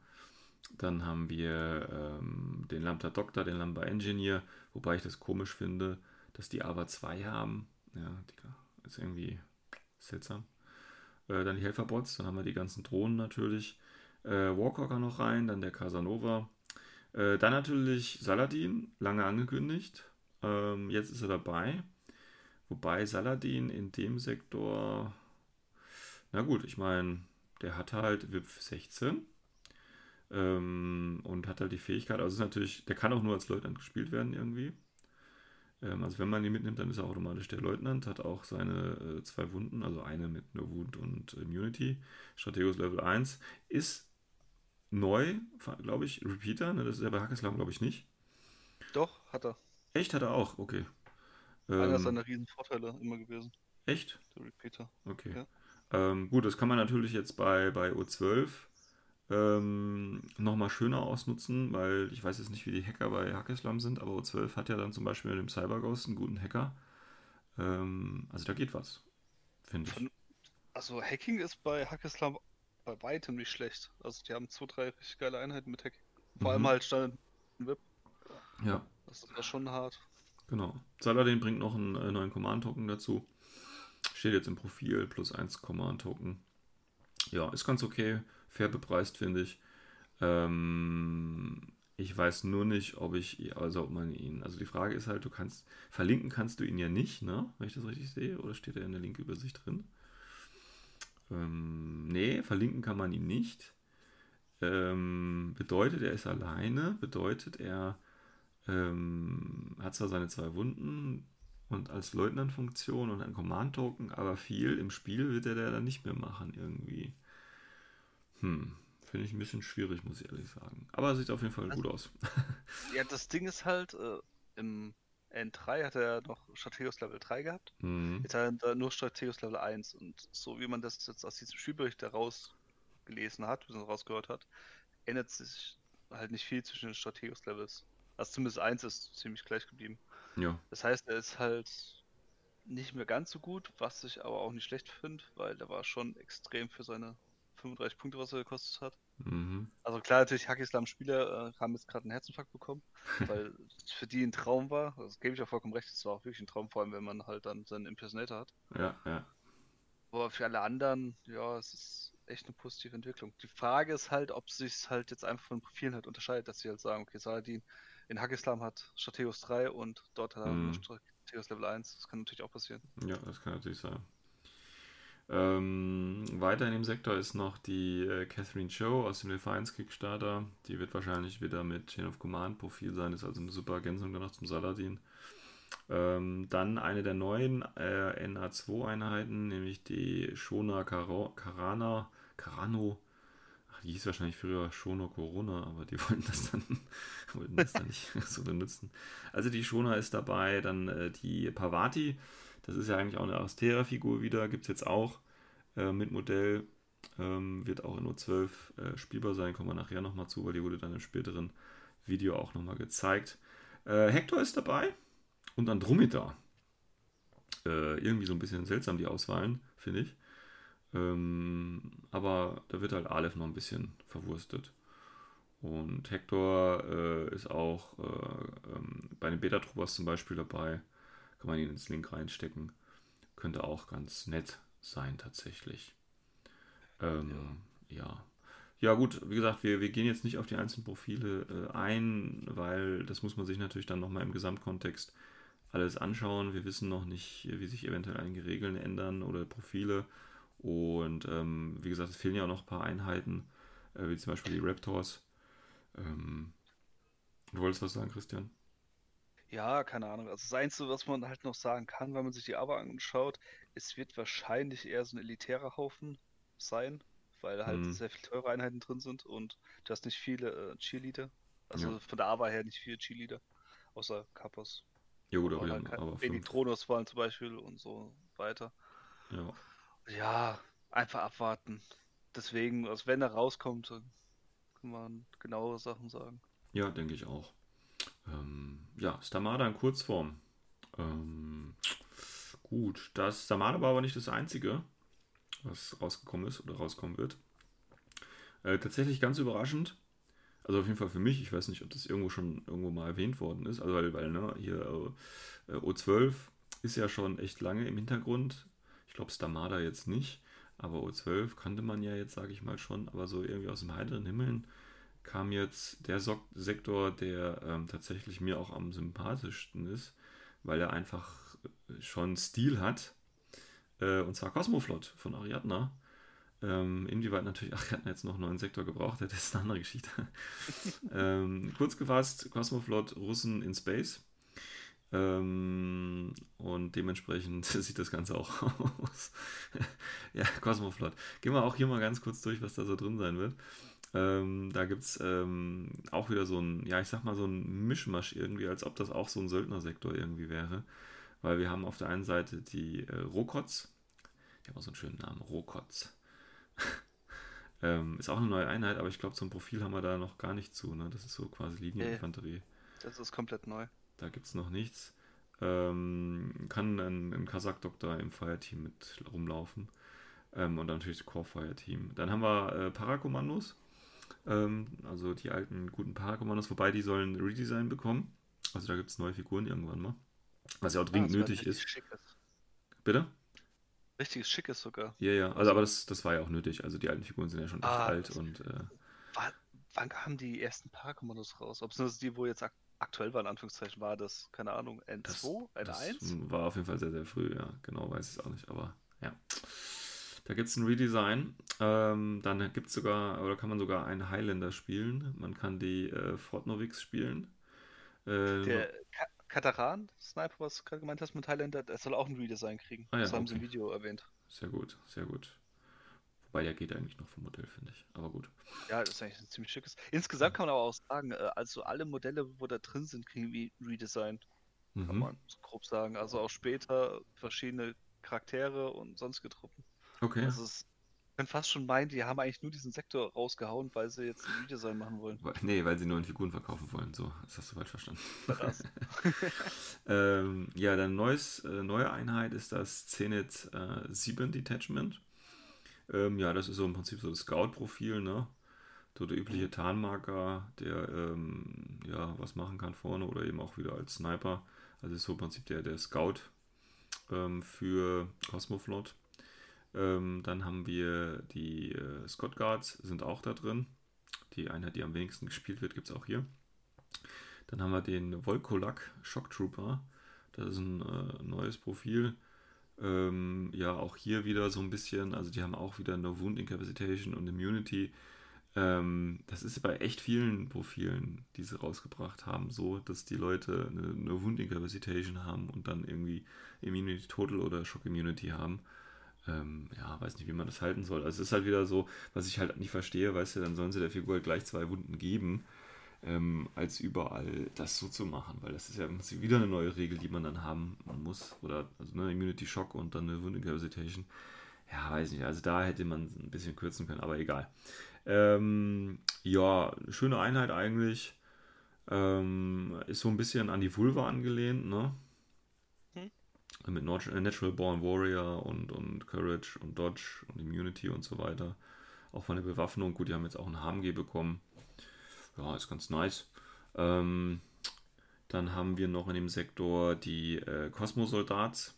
Dann haben wir ähm, den Lambda Doctor, den Lambda Engineer, wobei ich das komisch finde, dass die aber zwei haben. Ja, die ist irgendwie seltsam. Äh, dann die Helferbots, dann haben wir die ganzen Drohnen natürlich. Äh, Warcocker noch rein, dann der Casanova. Äh, dann natürlich Saladin, lange angekündigt. Ähm, jetzt ist er dabei. Wobei Saladin in dem Sektor, na gut, ich meine, der hat halt WIP 16 ähm, und hat halt die Fähigkeit, also ist natürlich, der kann auch nur als Leutnant gespielt werden irgendwie. Ähm, also wenn man ihn mitnimmt, dann ist er automatisch der Leutnant, hat auch seine äh, zwei Wunden, also eine mit No Wound und Immunity. Strategos Level 1 ist neu, glaube ich, Repeater, ne? das ist ja bei Hackeslam, glaube ich, nicht. Doch, hat er. Echt, hat er auch, okay. Einer Ähm, seiner riesen Vorteile immer gewesen, echt? der Repeater. Okay. Ja. Ähm, gut, das kann man natürlich jetzt bei, bei O12 ähm, nochmal schöner ausnutzen, weil ich weiß jetzt nicht, wie die Hacker bei Hackeslam sind, aber O12 hat ja dann zum Beispiel mit dem CyberGhost einen guten Hacker. Ähm, also da geht was, finde ich. Also Hacking ist bei Hackeslam bei weitem nicht schlecht. Also die haben zwei, drei richtig geile Einheiten mit Hacking. Vor Mhm. allem halt Standard Whip. Ja, Das ist schon hart. genau. Saladin bringt noch einen äh, neuen Command-Token dazu. Steht jetzt im Profil, plus 1 Command-Token. Ja, ist ganz okay. Fair bepreist, finde ich. Ähm, ich weiß nur nicht, ob ich, also ob man ihn, also die Frage ist halt, du kannst, verlinken kannst du ihn ja nicht, ne? Wenn ich das richtig sehe, oder steht er in der Link-Übersicht drin? Ähm, nee, verlinken kann man ihn nicht. Ähm, bedeutet, er ist alleine, bedeutet, er ähm, hat zwar seine zwei Wunden und als Leutnant-Funktion und ein Command-Token, aber viel im Spiel wird er da nicht mehr machen irgendwie. Hm, finde ich ein bisschen schwierig, muss ich ehrlich sagen. Aber er sieht auf jeden Fall Also- gut aus. (laughs) Ja, das Ding ist halt, äh, im N3 hat er noch Strategos Level 3 gehabt. Mhm. Jetzt hat er nur Strategos Level 1. Und so wie man das jetzt aus diesem Spielbericht herausgelesen hat, wie man rausgehört hat, ändert sich halt nicht viel zwischen den Strategos Levels. Also zumindest 1 ist ziemlich gleich geblieben. Ja, Das heißt, er ist halt nicht mehr ganz so gut, was ich aber auch nicht schlecht finde, weil der war schon extrem für seine 35 Punkte, was er gekostet hat. mhm. Also klar, natürlich Hackislam-Spieler äh, haben jetzt gerade einen Herzinfarkt bekommen, (laughs) weil es für die ein Traum war. Das gebe ich auch vollkommen recht, es war auch wirklich ein Traum, vor allem wenn man halt dann seinen Impersonator hat. ja, ja. Aber für alle anderen, ja, es ist echt eine positive Entwicklung. Die Frage ist halt, ob sich halt jetzt einfach von Profilen halt unterscheidet, dass sie halt sagen, okay, Saladin in Hackislam hat Strategos 3 und dort hat er Mhm. Strategos Level 1. Das kann natürlich auch passieren. Ja, das kann natürlich sein. Ähm, weiter in dem Sektor ist noch die äh, Catherine Cho aus dem Defiance Kickstarter. Die wird wahrscheinlich wieder mit Chain of Command Profil sein, ist also eine super Ergänzung danach zum Saladin. Ähm, dann eine der neuen äh, NA2-Einheiten, nämlich die Shona Karo Karana, Karano. Die hieß wahrscheinlich früher Shona Corona, aber die (laughs) wollten das dann, wollten das dann nicht so benutzen. Also die Shona ist dabei, dann äh, die Pavati. Das ist ja eigentlich auch eine Astera-Figur wieder, gibt es jetzt auch äh, mit Modell. Ähm, wird auch in O12 äh, spielbar sein, kommen wir nachher nochmal zu, weil die wurde dann im späteren Video auch nochmal gezeigt. Äh, Hector ist dabei und Andromeda. Äh, irgendwie so ein bisschen seltsam die Auswahlen, finde ich. Ähm, aber da wird halt Aleph noch ein bisschen verwurstet. Und Hector äh, ist auch äh, ähm, bei den Beta-Troopers zum Beispiel dabei. Kann man ihn ins Link reinstecken. Könnte auch ganz nett sein, tatsächlich. Ähm, ja. ja. gut, wie gesagt, wir, wir gehen jetzt nicht auf die einzelnen Profile äh, ein, weil das muss man sich natürlich dann nochmal im Gesamtkontext alles anschauen. Wir wissen noch nicht, wie sich eventuell einige Regeln ändern oder Profile. Und ähm, wie gesagt, es fehlen ja auch noch ein paar Einheiten, äh, wie zum Beispiel die Raptors. Ähm, du wolltest was sagen, Christian? Ja, keine Ahnung. Also das Einzige, was man halt noch sagen kann, wenn man sich die Aber anschaut, es wird wahrscheinlich eher so ein elitärer Haufen sein, weil halt Mhm. sehr viele teure Einheiten drin sind und du hast nicht viele äh, Cheerleader. Also Ja. von der Aber her nicht viele Cheerleader, außer Kappas. Ja gut, aber, halt aber wenig fünf. Thronos-Wahlen zum Beispiel und so weiter. Ja. Ja, einfach abwarten. Deswegen, also wenn er rauskommt, dann kann man genauere Sachen sagen. Ja, denke ich auch. Ähm, ja, Stamada in Kurzform. Ähm, gut, das Stamada war aber nicht das einzige, was rausgekommen ist oder rauskommen wird. Äh, tatsächlich ganz überraschend. Also auf jeden Fall für mich. Ich weiß nicht, ob das irgendwo schon irgendwo mal erwähnt worden ist. Also weil, weil ne, hier äh, O12 ist ja schon echt lange im Hintergrund. Ich glaube Stamada jetzt nicht. Aber O12 kannte man ja jetzt, sage ich mal schon. Aber so irgendwie aus dem heiteren Himmeln kam jetzt der Sok Sektor, der ähm, tatsächlich mir auch am sympathischsten ist, weil er einfach schon Stil hat. Äh, und zwar Cosmoflot von Ariadna. Ähm, inwieweit natürlich (laughs) Ariadna jetzt noch einen neuen Sektor gebraucht hätte, ist eine andere Geschichte. (laughs) ähm, kurz gefasst, Cosmoflot Russen in Space. Ähm, und dementsprechend (laughs) sieht das Ganze auch (laughs) aus. ja, Cosmoflot. Gehen wir auch hier mal ganz kurz durch, was da so drin sein wird. Ähm, da gibt es ähm, auch wieder so ein, ja, ich sag mal so ein Mischmasch irgendwie, als ob das auch so ein Söldnersektor irgendwie wäre. Weil wir haben auf der einen Seite die äh, Rokots. Die haben auch so einen schönen Namen, Rokots. (laughs) ähm, ist auch eine neue Einheit, aber ich glaube, zum Profil haben wir da noch gar nicht zu. Ne? Das ist so quasi Linieninfanterie. Das ist komplett neu. Da gibt es noch nichts. Ähm, kann ein, ein Kasach-Doktor im Fireteam mit rumlaufen. Ähm, und dann natürlich das Core-Fire-Team. Dann haben wir äh, Parakommandos. Ähm, also die alten guten Parakommandos, wobei die sollen Redesign bekommen. Also da gibt es neue Figuren irgendwann mal. Was ja auch dringend Ah, das war nötig richtig ist. Schickes. Bitte? Richtiges Schickes sogar. Ja, ja. Also, aber das, das war ja auch nötig. Also die alten Figuren sind ja schon echt Ah, alt das- und äh, wann kamen die ersten Parakommandos raus? Ob es nur die, wo jetzt aktuell war, in Anführungszeichen, war das, keine Ahnung, das, N2, das N1? war auf jeden Fall sehr, sehr früh, ja. Genau weiß ich es auch nicht, aber ja. Da gibt es ein Redesign. Ähm, dann gibt es sogar, oder kann man sogar einen Highlander spielen. Man kann die äh, Fort Novix spielen. Äh, Der Ka Kataran, Sniper, was du gerade gemeint hast mit Highlander, der soll auch ein Redesign kriegen. Ah ja, das haben sie im okay. Video erwähnt. Sehr gut, sehr gut. Wobei der geht eigentlich noch vom Modell, finde ich. Aber gut. Ja, das ist eigentlich ein ziemlich schickes. Insgesamt kann man aber auch sagen, äh, also alle Modelle, wo da drin sind, kriegen wie Redesign, kann Mhm. man so grob sagen. Also auch später verschiedene Charaktere und sonstige Truppen. Okay. Also es man fast schon meinen, die haben eigentlich nur diesen Sektor rausgehauen, weil sie jetzt ein Redesign machen wollen. Weil- Nee, weil sie neuen Figuren verkaufen wollen. So, das hast du falsch verstanden. Krass. (laughs) ähm, ja, dann neues, äh, neue Einheit ist das Zenit äh, 7 Detachment. Ähm, ja, das ist so im Prinzip so das Scout-Profil, ne? So der übliche Tarnmarker, der ähm, ja was machen kann vorne oder eben auch wieder als Sniper. Also ist so im Prinzip der, der Scout ähm, für Cosmoflot. Ähm, dann haben wir die äh, Scott Guards, sind auch da drin. Die Einheit, die am wenigsten gespielt wird, gibt es auch hier. Dann haben wir den Volkolak Shock Trooper. Das ist ein äh, neues Profil. Ähm, ja, auch hier wieder so ein bisschen, also die haben auch wieder No Wound Incapacitation und Immunity. Ähm, das ist bei echt vielen Profilen, die sie rausgebracht haben, so, dass die Leute eine, eine Wound Incapacitation haben und dann irgendwie Immunity Total oder Shock Immunity haben. Ähm, ja, weiß nicht, wie man das halten soll. Also es ist halt wieder so, was ich halt nicht verstehe, weißt du, dann sollen sie der Figur halt gleich zwei Wunden geben, ähm, als überall das so zu machen, weil das ist ja im Prinzip wieder eine neue Regel, die man dann haben muss. Oder also eine Immunity Shock und dann eine Wound Incapacitation. Ja, weiß nicht, also da hätte man ein bisschen kürzen können, aber egal. Ähm, ja, schöne Einheit eigentlich. Ähm, ist so ein bisschen an die Vulva angelehnt, ne? Hm? Mit äh, Natural Born Warrior und, und Courage und Dodge und Immunity und so weiter. Auch von der Bewaffnung. Gut, die haben jetzt auch ein HMG bekommen. Ja, ist ganz nice. Ähm, dann haben wir noch in dem Sektor die äh, Kosmosoldats.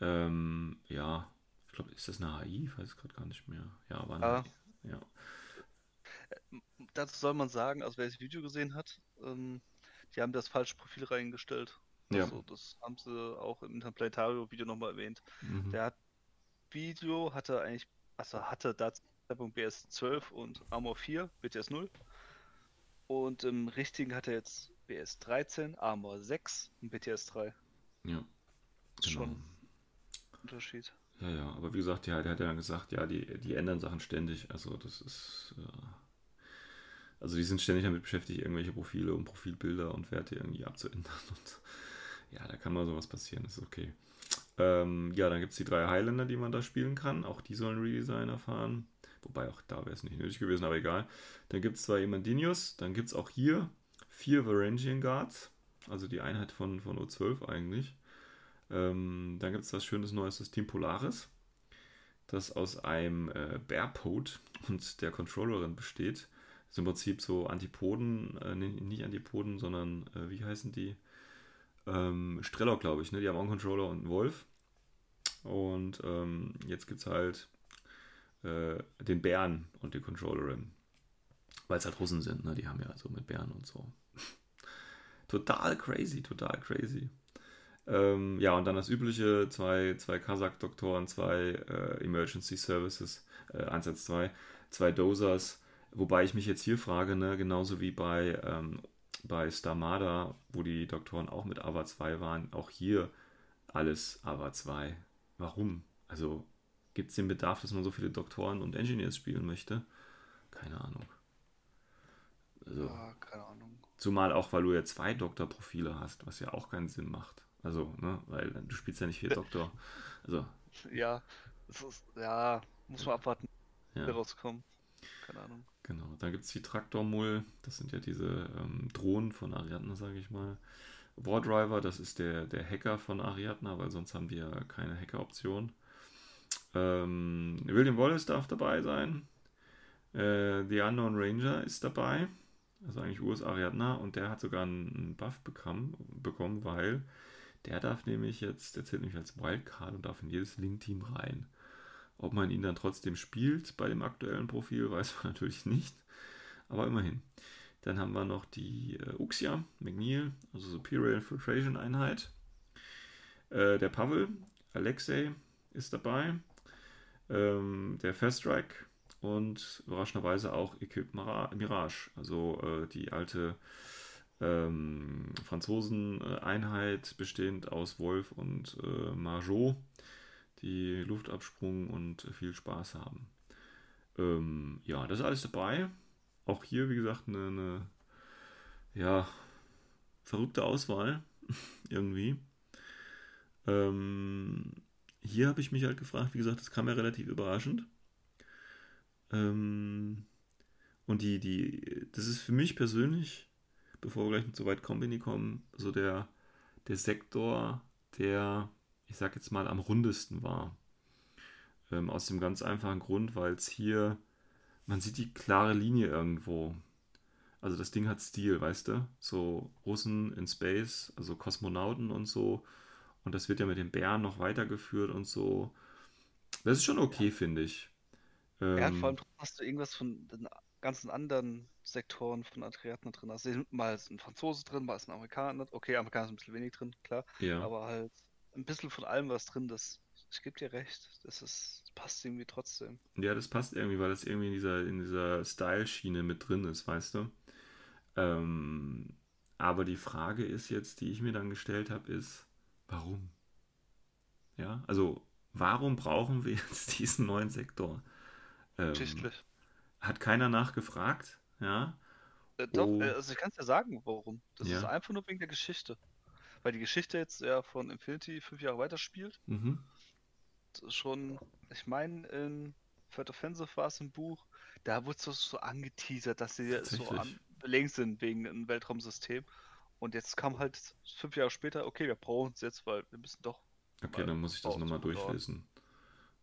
Ähm, ja, ich glaube, ist das eine HI? Ich weiß es gerade gar nicht mehr. Ja, war eine Ah. Ja. Dazu soll man sagen, also wer das Video gesehen hat, ähm, die haben das falsche Profil reingestellt. Ja. Also, das haben sie auch im Interplanetario-Video nochmal erwähnt. Mhm. Der hat Video hatte eigentlich, also hatte da Zeitpunkt BS 12 und Armor 4, BTS 0. Und im richtigen hat er jetzt BS 13, Armor 6 und BTS 3. ja. Genau. schon Unterschied. Ja, ja, aber wie gesagt, ja, der hat ja gesagt, ja, die, die ändern Sachen ständig. Also das ist, äh, also die sind ständig damit beschäftigt, irgendwelche Profile und Profilbilder und Werte irgendwie abzuändern. (laughs) Und ja, da kann mal sowas passieren, ist okay. Ähm, ja, dann gibt es die drei Highlander, die man da spielen kann. Auch die sollen Redesign erfahren. Wobei auch da wäre es nicht nötig gewesen, aber egal. Dann gibt es zwei Imandinius. Dann gibt es auch hier vier Varangian Guards. Also die Einheit von, von O12 eigentlich. Ähm, dann gibt es das schönes neues System Polaris, das aus einem äh, Bearpod und der Controllerin besteht. Das ist im Prinzip so Antipoden, äh, nicht Antipoden, sondern äh, wie heißen die? Ähm, Strelok, glaube ich, ne? Die haben auch einen Controller und einen Wolf. Und ähm, jetzt gibt es halt äh, den Bären und die Controllerin. Weil es halt Russen sind, ne? Die haben ja so mit Bären und so. total crazy, total crazy. Ähm, ja, und dann das übliche, zwei, zwei Kasach-Doktoren, zwei äh, Emergency Services, äh, Einsatz 2, zwei Dosers, wobei ich mich jetzt hier frage, ne, genauso wie bei, ähm, bei Starmada, wo die Doktoren auch mit AVA 2 waren, auch hier alles AVA 2. Warum? Also gibt es den Bedarf, dass man so viele Doktoren und Engineers spielen möchte? Keine Ahnung. Also, Ja, keine Ahnung. Zumal auch, weil du ja zwei Doktorprofile hast, was ja auch keinen Sinn macht. Also, ne, weil du spielst ja nicht vier (laughs) Doktor. Also, Ja, ist, ja, muss man abwarten, wie ja, rauskommen. Keine Ahnung. genau. Dann gibt es die Traktormull, das sind ja diese ähm, Drohnen von Ariadne, sage ich mal. Wardriver, das ist der, der Hacker von Ariadna, weil sonst haben wir keine Hacker-Option. Ähm, William Wallace darf dabei sein. Äh, The Unknown Ranger ist dabei. Also eigentlich US Ariadna und der hat sogar einen Buff bekommen, bekommen, weil der darf nämlich jetzt, der zählt nämlich als Wildcard und darf in jedes Link-Team rein. Ob man ihn dann trotzdem spielt bei dem aktuellen Profil, (laughs) weiß man natürlich nicht. Aber immerhin. Dann haben wir noch die äh, Uxia, McNeil, also Superior Infiltration Einheit. Äh, der Pavel, Alexei ist dabei. Ähm, der Fast Strike und überraschenderweise auch Equipe Mirage, also äh, die alte ähm, Franzosen-Einheit bestehend aus Wolf und äh, Marjot, die Luftabsprung und viel Spaß haben. Ähm, ja, das ist alles dabei. Auch hier, wie gesagt, eine, eine ja, verrückte Auswahl (laughs) irgendwie. Ähm, hier habe ich mich halt gefragt, wie gesagt, das kam ja relativ überraschend. Ähm, und die, die, das ist für mich persönlich, bevor wir gleich mit so weit Company kommen, so der, der Sektor, der, ich sag jetzt mal, am rundesten war. Ähm, aus dem ganz einfachen Grund, weil es hier, man sieht die klare Linie irgendwo. Also das Ding hat Stil, weißt du? So Russen in Space, also Kosmonauten und so. Und das wird ja mit den Bären noch weitergeführt und so. das ist schon okay, finde ich. Ja, vor allem Ähm, hast du irgendwas von den ganzen anderen Sektoren von Adriaten drin. Also mal ist ein Franzose drin, mal ist ein Amerikaner. Okay, Amerikaner ist ein bisschen wenig drin, klar. ja. Aber halt ein bisschen von allem was drin, das, ich gebe dir recht, das ist, das passt irgendwie trotzdem. Ja, das passt irgendwie, weil das irgendwie in dieser, in dieser Style-Schiene mit drin ist, weißt du? Ähm, aber die Frage ist jetzt, die ich mir dann gestellt habe, ist, warum? Ja, also warum brauchen wir jetzt (laughs) diesen neuen Sektor? Ähm, Geschichtlich. hat keiner nachgefragt, ja? Äh, doch, Oh, äh, also ich kann es ja sagen, warum. Das ist ja. einfach nur wegen der Geschichte. Weil die Geschichte jetzt ja von Infinity fünf Jahre weiterspielt. Mhm. Ist schon, ich meine, in Third Offensive war es im Buch, da wurde es so angeteasert, dass sie so am belegen sind wegen einem Weltraumsystem. Und jetzt kam halt fünf Jahre später, okay, wir brauchen es jetzt, weil wir müssen doch Okay, dann muss ich das nochmal durchlesen.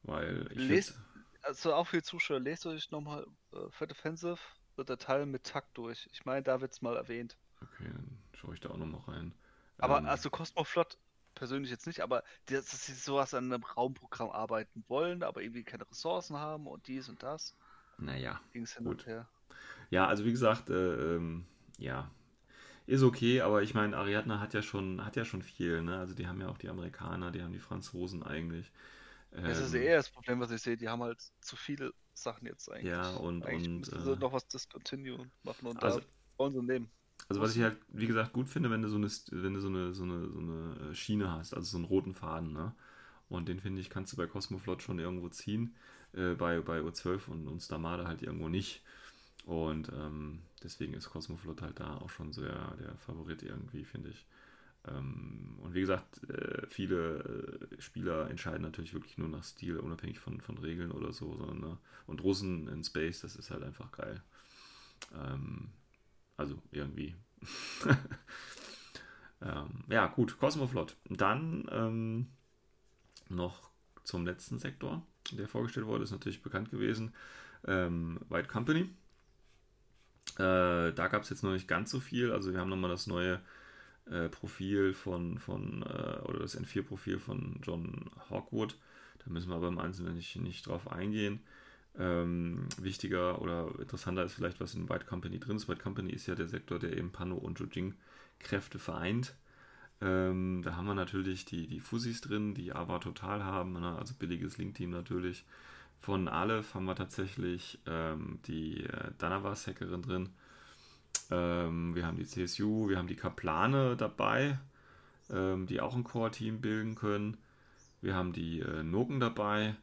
Weil ich Lest, also auch für die Zuschauer, lest euch nochmal äh, Third Offensive, wird der Teil mit Takt durch. Ich meine, da wird es mal erwähnt. okay, dann schaue ich da auch nochmal rein. Aber Ähm, also Cosmoflot persönlich jetzt nicht, aber dass sie sowas an einem Raumprogramm arbeiten wollen, aber irgendwie keine Ressourcen haben und dies und das, naja, ging es hin gut. und her. Ja, also wie gesagt, äh, ähm, ja, ist okay, aber ich meine, Ariadne hat ja schon, hat ja schon viel, ne? Also die haben ja auch die Amerikaner, die haben die Franzosen eigentlich. Das ist Ähm, eher das Problem, was ich sehe. Die haben halt zu viele Sachen jetzt eigentlich. ja, und, Eigentlich und müssen sie äh, noch was discontinuen machen und also, da bauen sie ein Leben. also was ich halt, wie gesagt, gut finde, wenn du so eine, wenn du so eine, so eine, so eine äh, Schiene hast, also so einen roten Faden, ne? Und den finde ich, kannst du bei Cosmoflot schon irgendwo ziehen, äh, bei, bei U12 und, und Starmada halt irgendwo nicht. Und ähm, deswegen ist Cosmoflot halt da auch schon der, der Favorit irgendwie, finde ich. Ähm, und wie gesagt, äh, viele äh, Spieler entscheiden natürlich wirklich nur nach Stil, unabhängig von, von Regeln oder so. Sondern, ne? Und Russen in Space, das ist halt einfach geil. Ähm, also irgendwie. (laughs) ähm, ja, gut, Cosmoflot. Dann ähm, noch zum letzten Sektor, der vorgestellt wurde, ist natürlich bekannt gewesen. Ähm, White Company. Äh, da gab es jetzt noch nicht ganz so viel. Also wir haben nochmal das neue äh, Profil von, von äh, oder das N4-Profil von John Hawkwood. Da müssen wir aber im Einzelnen nicht, nicht drauf eingehen. Ähm, wichtiger oder interessanter ist vielleicht, was in White Company drin ist. White Company ist ja der Sektor, der eben Pano und Jujing-Kräfte vereint. Ähm, da haben wir natürlich die, die Fusis drin, die aber total haben, ne? also billiges Link-Team natürlich. Von Aleph haben wir tatsächlich ähm, die äh, Danavas-Hackerin drin. Ähm, wir haben die CSU, wir haben die Kaplane dabei, ähm, die auch ein Core-Team bilden können. Wir haben die äh, Noken dabei,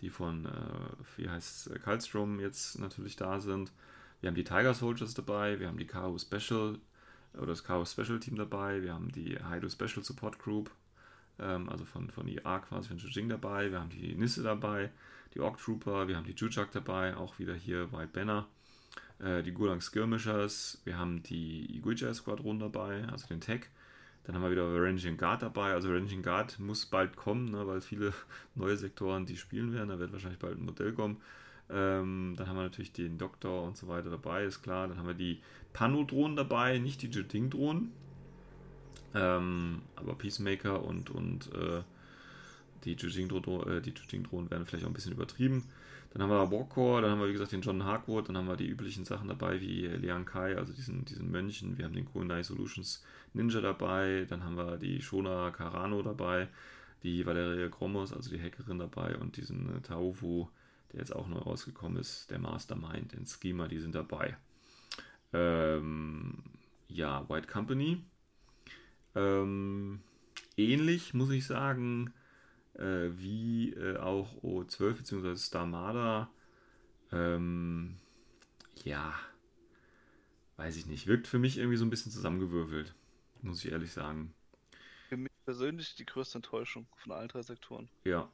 die von, äh, wie heißt es, Kalstrom jetzt natürlich da sind. Wir haben die Tiger Soldiers dabei, wir haben die Karo Special oder das Chaos Special Team dabei, wir haben die Haidu Special Support Group, ähm, also von, von IA quasi von Jing dabei, wir haben die Nisse dabei, die Orc Trooper, wir haben die Jujak dabei, auch wieder hier White Banner, äh, die Gulang Skirmishers, wir haben die Iguija Squadron dabei, also den Tech, dann haben wir wieder Ranging Guard dabei, also Ranging Guard muss bald kommen, ne, weil viele (laughs) neue Sektoren die spielen werden, da wird wahrscheinlich bald ein Modell kommen. Ähm, dann haben wir natürlich den Doktor und so weiter dabei, ist klar. Dann haben wir die Pano-Drohnen dabei, nicht die Juding-Drohnen. Ähm, aber Peacemaker und, und äh, die Juding-Drohnen äh, werden vielleicht auch ein bisschen übertrieben. Dann haben wir Warcore, dann haben wir wie gesagt den John Harkwood, dann haben wir die üblichen Sachen dabei wie Liang Kai, also diesen, diesen Mönchen. Wir haben den Kunai Solutions Ninja dabei, dann haben wir die Shona Karano dabei, die Valeria Gromos, also die Hackerin dabei und diesen äh, Taufu, der jetzt auch neu rausgekommen ist, der Mastermind in Schema, die sind dabei. Ähm, ja, White Company. Ähm, ähnlich, muss ich sagen, äh, wie äh, auch O12 bzw. Starmada. Ähm, ja, weiß ich nicht. Wirkt für mich irgendwie so ein bisschen zusammengewürfelt, muss ich ehrlich sagen. Für mich persönlich die größte Enttäuschung von allen drei Sektoren. Ja,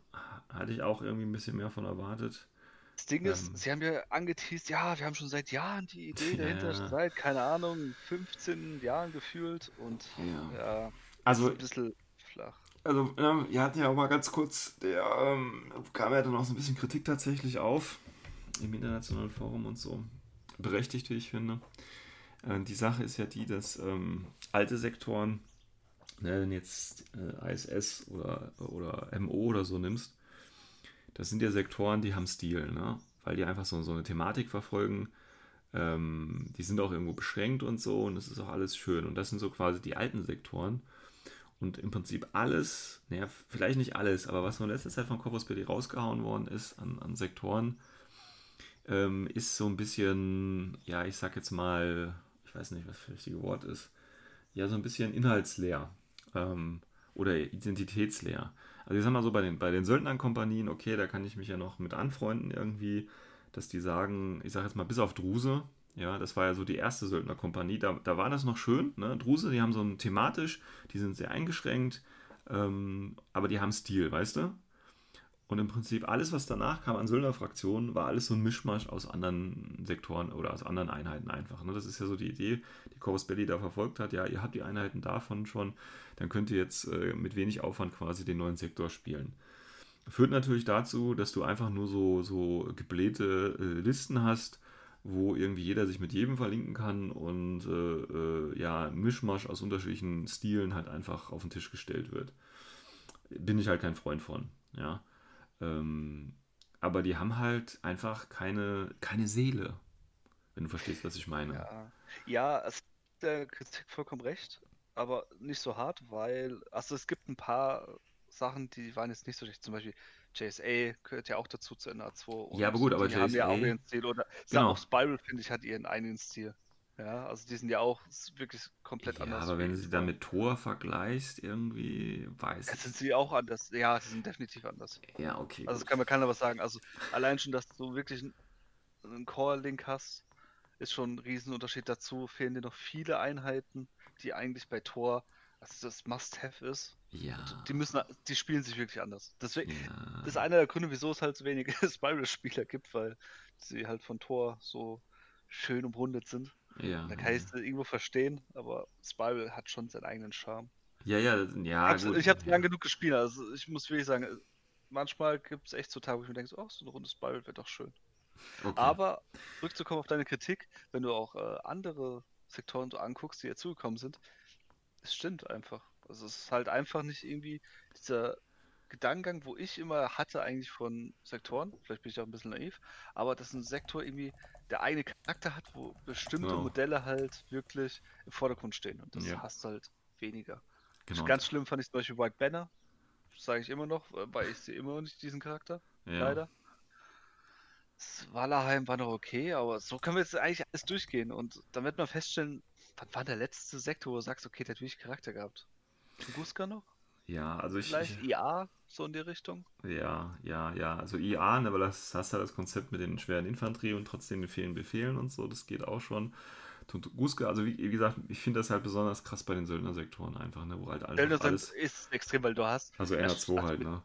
hatte ich auch irgendwie ein bisschen mehr von erwartet. Das Ding ist, Ähm, sie haben ja angeteased, ja, wir haben schon seit Jahren die Idee dahinter, Ja. seit, keine Ahnung, 15 Jahren gefühlt und Ja. ja, ist Also, ein bisschen flach. also ähm, wir hatten ja auch mal ganz kurz, der ähm, kam ja dann auch so ein bisschen Kritik tatsächlich auf im internationalen Forum und so. Berechtigt, wie ich finde. Äh, die Sache ist ja die, dass ähm, alte Sektoren, ne, wenn jetzt äh, ISS oder, oder MO oder so nimmst, das sind ja Sektoren, die haben Stil, ne? weil die einfach so, so eine Thematik verfolgen. Ähm, die sind auch irgendwo beschränkt und so und es ist auch alles schön. Und das sind so quasi die alten Sektoren. Und im Prinzip alles, naja, vielleicht nicht alles, aber was in letzter Zeit von Corpus Belli rausgehauen worden ist an, an Sektoren, ähm, ist so ein bisschen, ja, ich sag jetzt mal, ich weiß nicht, was das richtige Wort ist, ja, so ein bisschen inhaltsleer ähm, oder identitätsleer. Also ich sag mal so, bei den, bei den Söldnerkompanien, okay, da kann ich mich ja noch mit anfreunden irgendwie, dass die sagen, ich sag jetzt mal bis auf Druse, ja, das war ja so die erste Söldnerkompanie, da, da war das noch schön, ne? Druse, die haben so ein thematisch, die sind sehr eingeschränkt, ähm, aber die haben Stil, weißt du? Und im Prinzip alles, was danach kam an Söldnerfraktionen, war alles so ein Mischmasch aus anderen Sektoren oder aus anderen Einheiten einfach. Ne? Das ist ja so die Idee, die Corvus Belli da verfolgt hat. Ja, ihr habt die Einheiten davon schon, dann könnt ihr jetzt äh, mit wenig Aufwand quasi den neuen Sektor spielen. Führt natürlich dazu, dass du einfach nur so, so geblähte äh, Listen hast, wo irgendwie jeder sich mit jedem verlinken kann und äh, äh ja, ein Mischmasch aus unterschiedlichen Stilen halt einfach auf den Tisch gestellt wird. Bin ich halt kein Freund von, ja. Ähm, aber die haben halt einfach keine, keine Seele, wenn du verstehst, was ich meine. Ja, ja es ist der Kritik vollkommen recht, aber nicht so hart, weil, also es gibt ein paar Sachen, die waren jetzt nicht so schlecht. Zum Beispiel JSA gehört ja auch dazu zu NA2. Ja, aber gut, aber die JSA. haben ja auch ihren Stil. Oder genau. auch Spiral, finde ich, hat ihren eigenen Stil. Ja, also die sind ja auch wirklich komplett ja, anders. aber wenn du sie dann mit Tor vergleichst, irgendwie weiß ich. sind sie auch anders. Ja, sie sind definitiv anders. Ja, okay. Also kann man keiner was sagen. Also allein schon, dass du wirklich einen Core-Link hast, ist schon ein Riesenunterschied. Dazu fehlen dir noch viele Einheiten, die eigentlich bei Tor, also das Must-Have ist. Ja. Die müssen, die spielen sich wirklich anders. Deswegen, ja. Das ist einer der Gründe, wieso es halt so wenige (laughs) Spiral-Spieler gibt, weil sie halt von Tor so schön umrundet sind. Ja. Da kann ich es irgendwo verstehen, aber Spiral hat schon seinen eigenen Charme. Ja, ja, ja. Ich, ich habe ja. lang genug gespielt, also ich muss wirklich sagen, manchmal gibt es echt so Tage, wo ich mir denke, oh, so eine Runde Spiral wäre doch schön. Okay. Aber zurückzukommen auf deine Kritik, wenn du auch äh, andere Sektoren so anguckst, die ja zugekommen sind, es stimmt einfach. Also es ist halt einfach nicht irgendwie dieser Gedankengang, wo ich immer hatte eigentlich von Sektoren, vielleicht bin ich auch ein bisschen naiv, aber dass ein Sektor irgendwie der eigene Charakter hat, wo bestimmte genau. Modelle halt wirklich im Vordergrund stehen. Und das ja. hast du halt weniger. Genau. Ganz schlimm fand ich zum Beispiel White Banner. Sage ich immer noch, weil ich sehe immer noch nicht diesen Charakter. Ja. Leider. Wallerheim war noch okay, aber so können wir jetzt eigentlich alles durchgehen und dann wird man feststellen, wann war der letzte Sektor, wo du sagst, okay, der hat wirklich Charakter gehabt. Tunguska noch? Ja, also ich. Vielleicht IA, so in die Richtung? Ja, ja, ja. Also IA, weil das hast ja das Konzept mit den schweren Infanterie und trotzdem den vielen Befehlen und so, das geht auch schon. Tunguska, also wie, wie gesagt, ich finde das halt besonders krass bei den Söldnersektoren einfach, ne, wo halt einfach alles... ist extrem, weil du hast... Also NR2 also halt, mit, ne?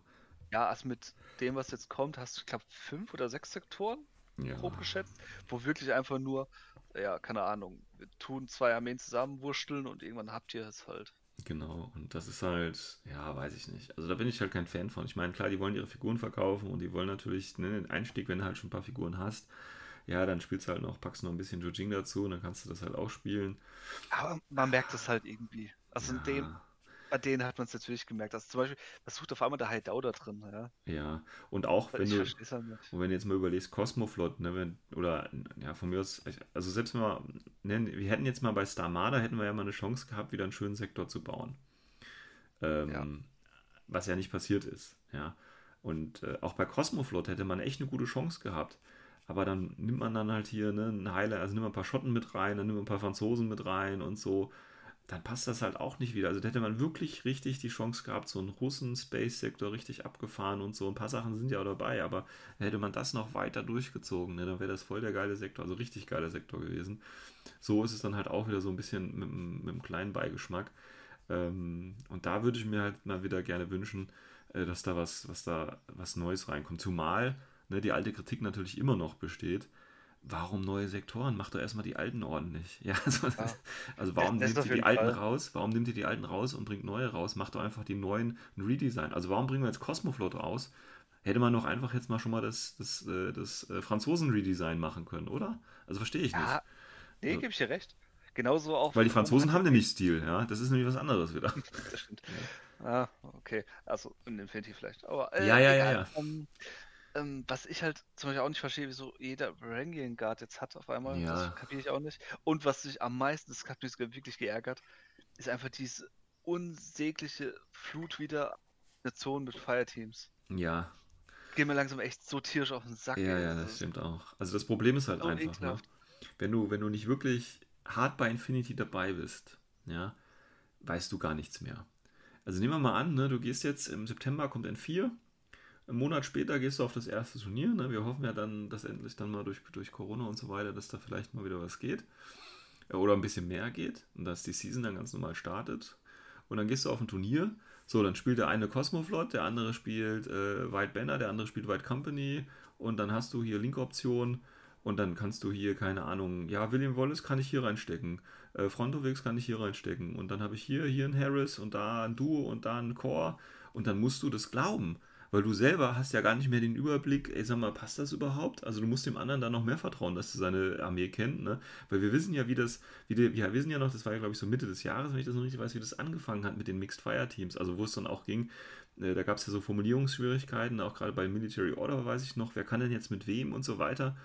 Ja, also mit dem, was jetzt kommt, hast du, ich glaube, fünf oder sechs Sektoren, ja. grob geschätzt, wo wirklich einfach nur, ja, keine Ahnung, tun zwei Armeen zusammenwurschteln und irgendwann habt ihr es halt. Genau, und das ist halt, ja, weiß ich nicht. Also da bin ich halt kein Fan von. Ich meine, klar, die wollen ihre Figuren verkaufen und die wollen natürlich ne, den Einstieg, wenn du halt schon ein paar Figuren hast, ja, dann spielst du halt noch, packst noch ein bisschen Jujing dazu und dann kannst du das halt auch spielen. Aber man merkt das halt irgendwie. Also ja. in dem, bei denen hat man es natürlich gemerkt. Also zum Beispiel, das sucht auf einmal der Hideout da drin, ja. Ja, und auch Weil wenn du, halt und wenn du jetzt mal überlegst, Cosmoflot, ne, wenn, oder, ja, von mir aus, also selbst wenn wir, ne, wir hätten jetzt mal bei Starmada, hätten wir ja mal eine Chance gehabt, wieder einen schönen Sektor zu bauen. Ähm, ja. Was ja nicht passiert ist, ja. Und äh, auch bei Cosmoflot hätte man echt eine gute Chance gehabt. Aber dann nimmt man dann halt hier ne, einen Heiler, also nimmt man ein paar Schotten mit rein, dann nimmt man ein paar Franzosen mit rein und so dann passt das halt auch nicht wieder. Also da hätte man wirklich richtig die Chance gehabt, so einen Russen-Space-Sektor richtig abgefahren und so. Ein paar Sachen sind ja auch dabei, aber hätte man das noch weiter durchgezogen, ne, dann wäre das voll der geile Sektor, also richtig geiler Sektor gewesen. So ist es dann halt auch wieder so ein bisschen mit, mit einem kleinen Beigeschmack. Ähm, und da würde ich mir halt mal wieder gerne wünschen, äh, dass da was, was da was Neues reinkommt. Zumal ne, die alte Kritik natürlich immer noch besteht warum neue Sektoren? Mach doch erstmal die alten ordentlich. Ja, (laughs) also, ja. also warum nimmt ihr die alten Fall. raus? Warum nimmt ihr die alten raus und bringt neue raus? Mach doch einfach die neuen ein Redesign. Also warum bringen wir jetzt Cosmoflot raus? Hätte man doch einfach jetzt mal schon mal das, das, äh, das, das äh, Franzosen-Redesign machen können, oder? Also verstehe ich ja, nicht. Nee, also, gebe ich dir recht. Genauso auch. Weil die Franzosen haben nämlich Stil, ja. Das ist nämlich was anderes wieder. (laughs) das stimmt. Ja. Ah, okay. Also in Infinity vielleicht. Aber, äh, ja, ja, ja, ja. Um, ähm, was ich halt zum Beispiel auch nicht verstehe, wieso jeder Varangian Guard jetzt hat auf einmal, Ja. das kapiere ich auch nicht. Und was sich am meisten, das hat mich wirklich geärgert, ist einfach diese unsägliche Flut wieder Nationen mit Fireteams. Ja, Gehen mir langsam echt so tierisch auf den Sack. ja, ey. ja, Das ist stimmt auch. Also das Problem ist halt so einfach, ne? wenn du, wenn du nicht wirklich hart bei Infinity dabei bist, ja, weißt du gar nichts mehr. Also nehmen wir mal an, ne, du gehst jetzt im September kommt N4, einen Monat später gehst du auf das erste Turnier. Ne? Wir hoffen ja dann, dass endlich dann mal durch, durch Corona und so weiter, dass da vielleicht mal wieder was geht. Äh, Oder ein bisschen mehr geht und dass die Season dann ganz normal startet. Und dann gehst du auf ein Turnier. So, dann spielt der eine Cosmoflot, der andere spielt äh, White Banner, der andere spielt White Company. Und dann hast du hier Link-Option. Und dann kannst du hier, keine Ahnung, ja, William Wallace kann ich hier reinstecken. Äh, Frontovix kann ich hier reinstecken. Und dann habe ich hier, hier einen Harris und da ein Duo und da einen Core. Und dann musst du das glauben. Weil du selber hast ja gar nicht mehr den Überblick, ey, sag mal, passt das überhaupt? Also du musst dem anderen dann noch mehr vertrauen, dass du seine Armee kennt, ne? Weil wir wissen ja, wie das, wie die, ja, wir wissen ja noch, das war ja, glaube ich, so Mitte des Jahres, wenn ich das noch richtig weiß, wie das angefangen hat mit den Mixed Fire Teams. Also wo es dann auch ging, äh, da gab es ja so Formulierungsschwierigkeiten, auch gerade bei Military Order weiß ich noch, wer kann denn jetzt mit wem und so weiter.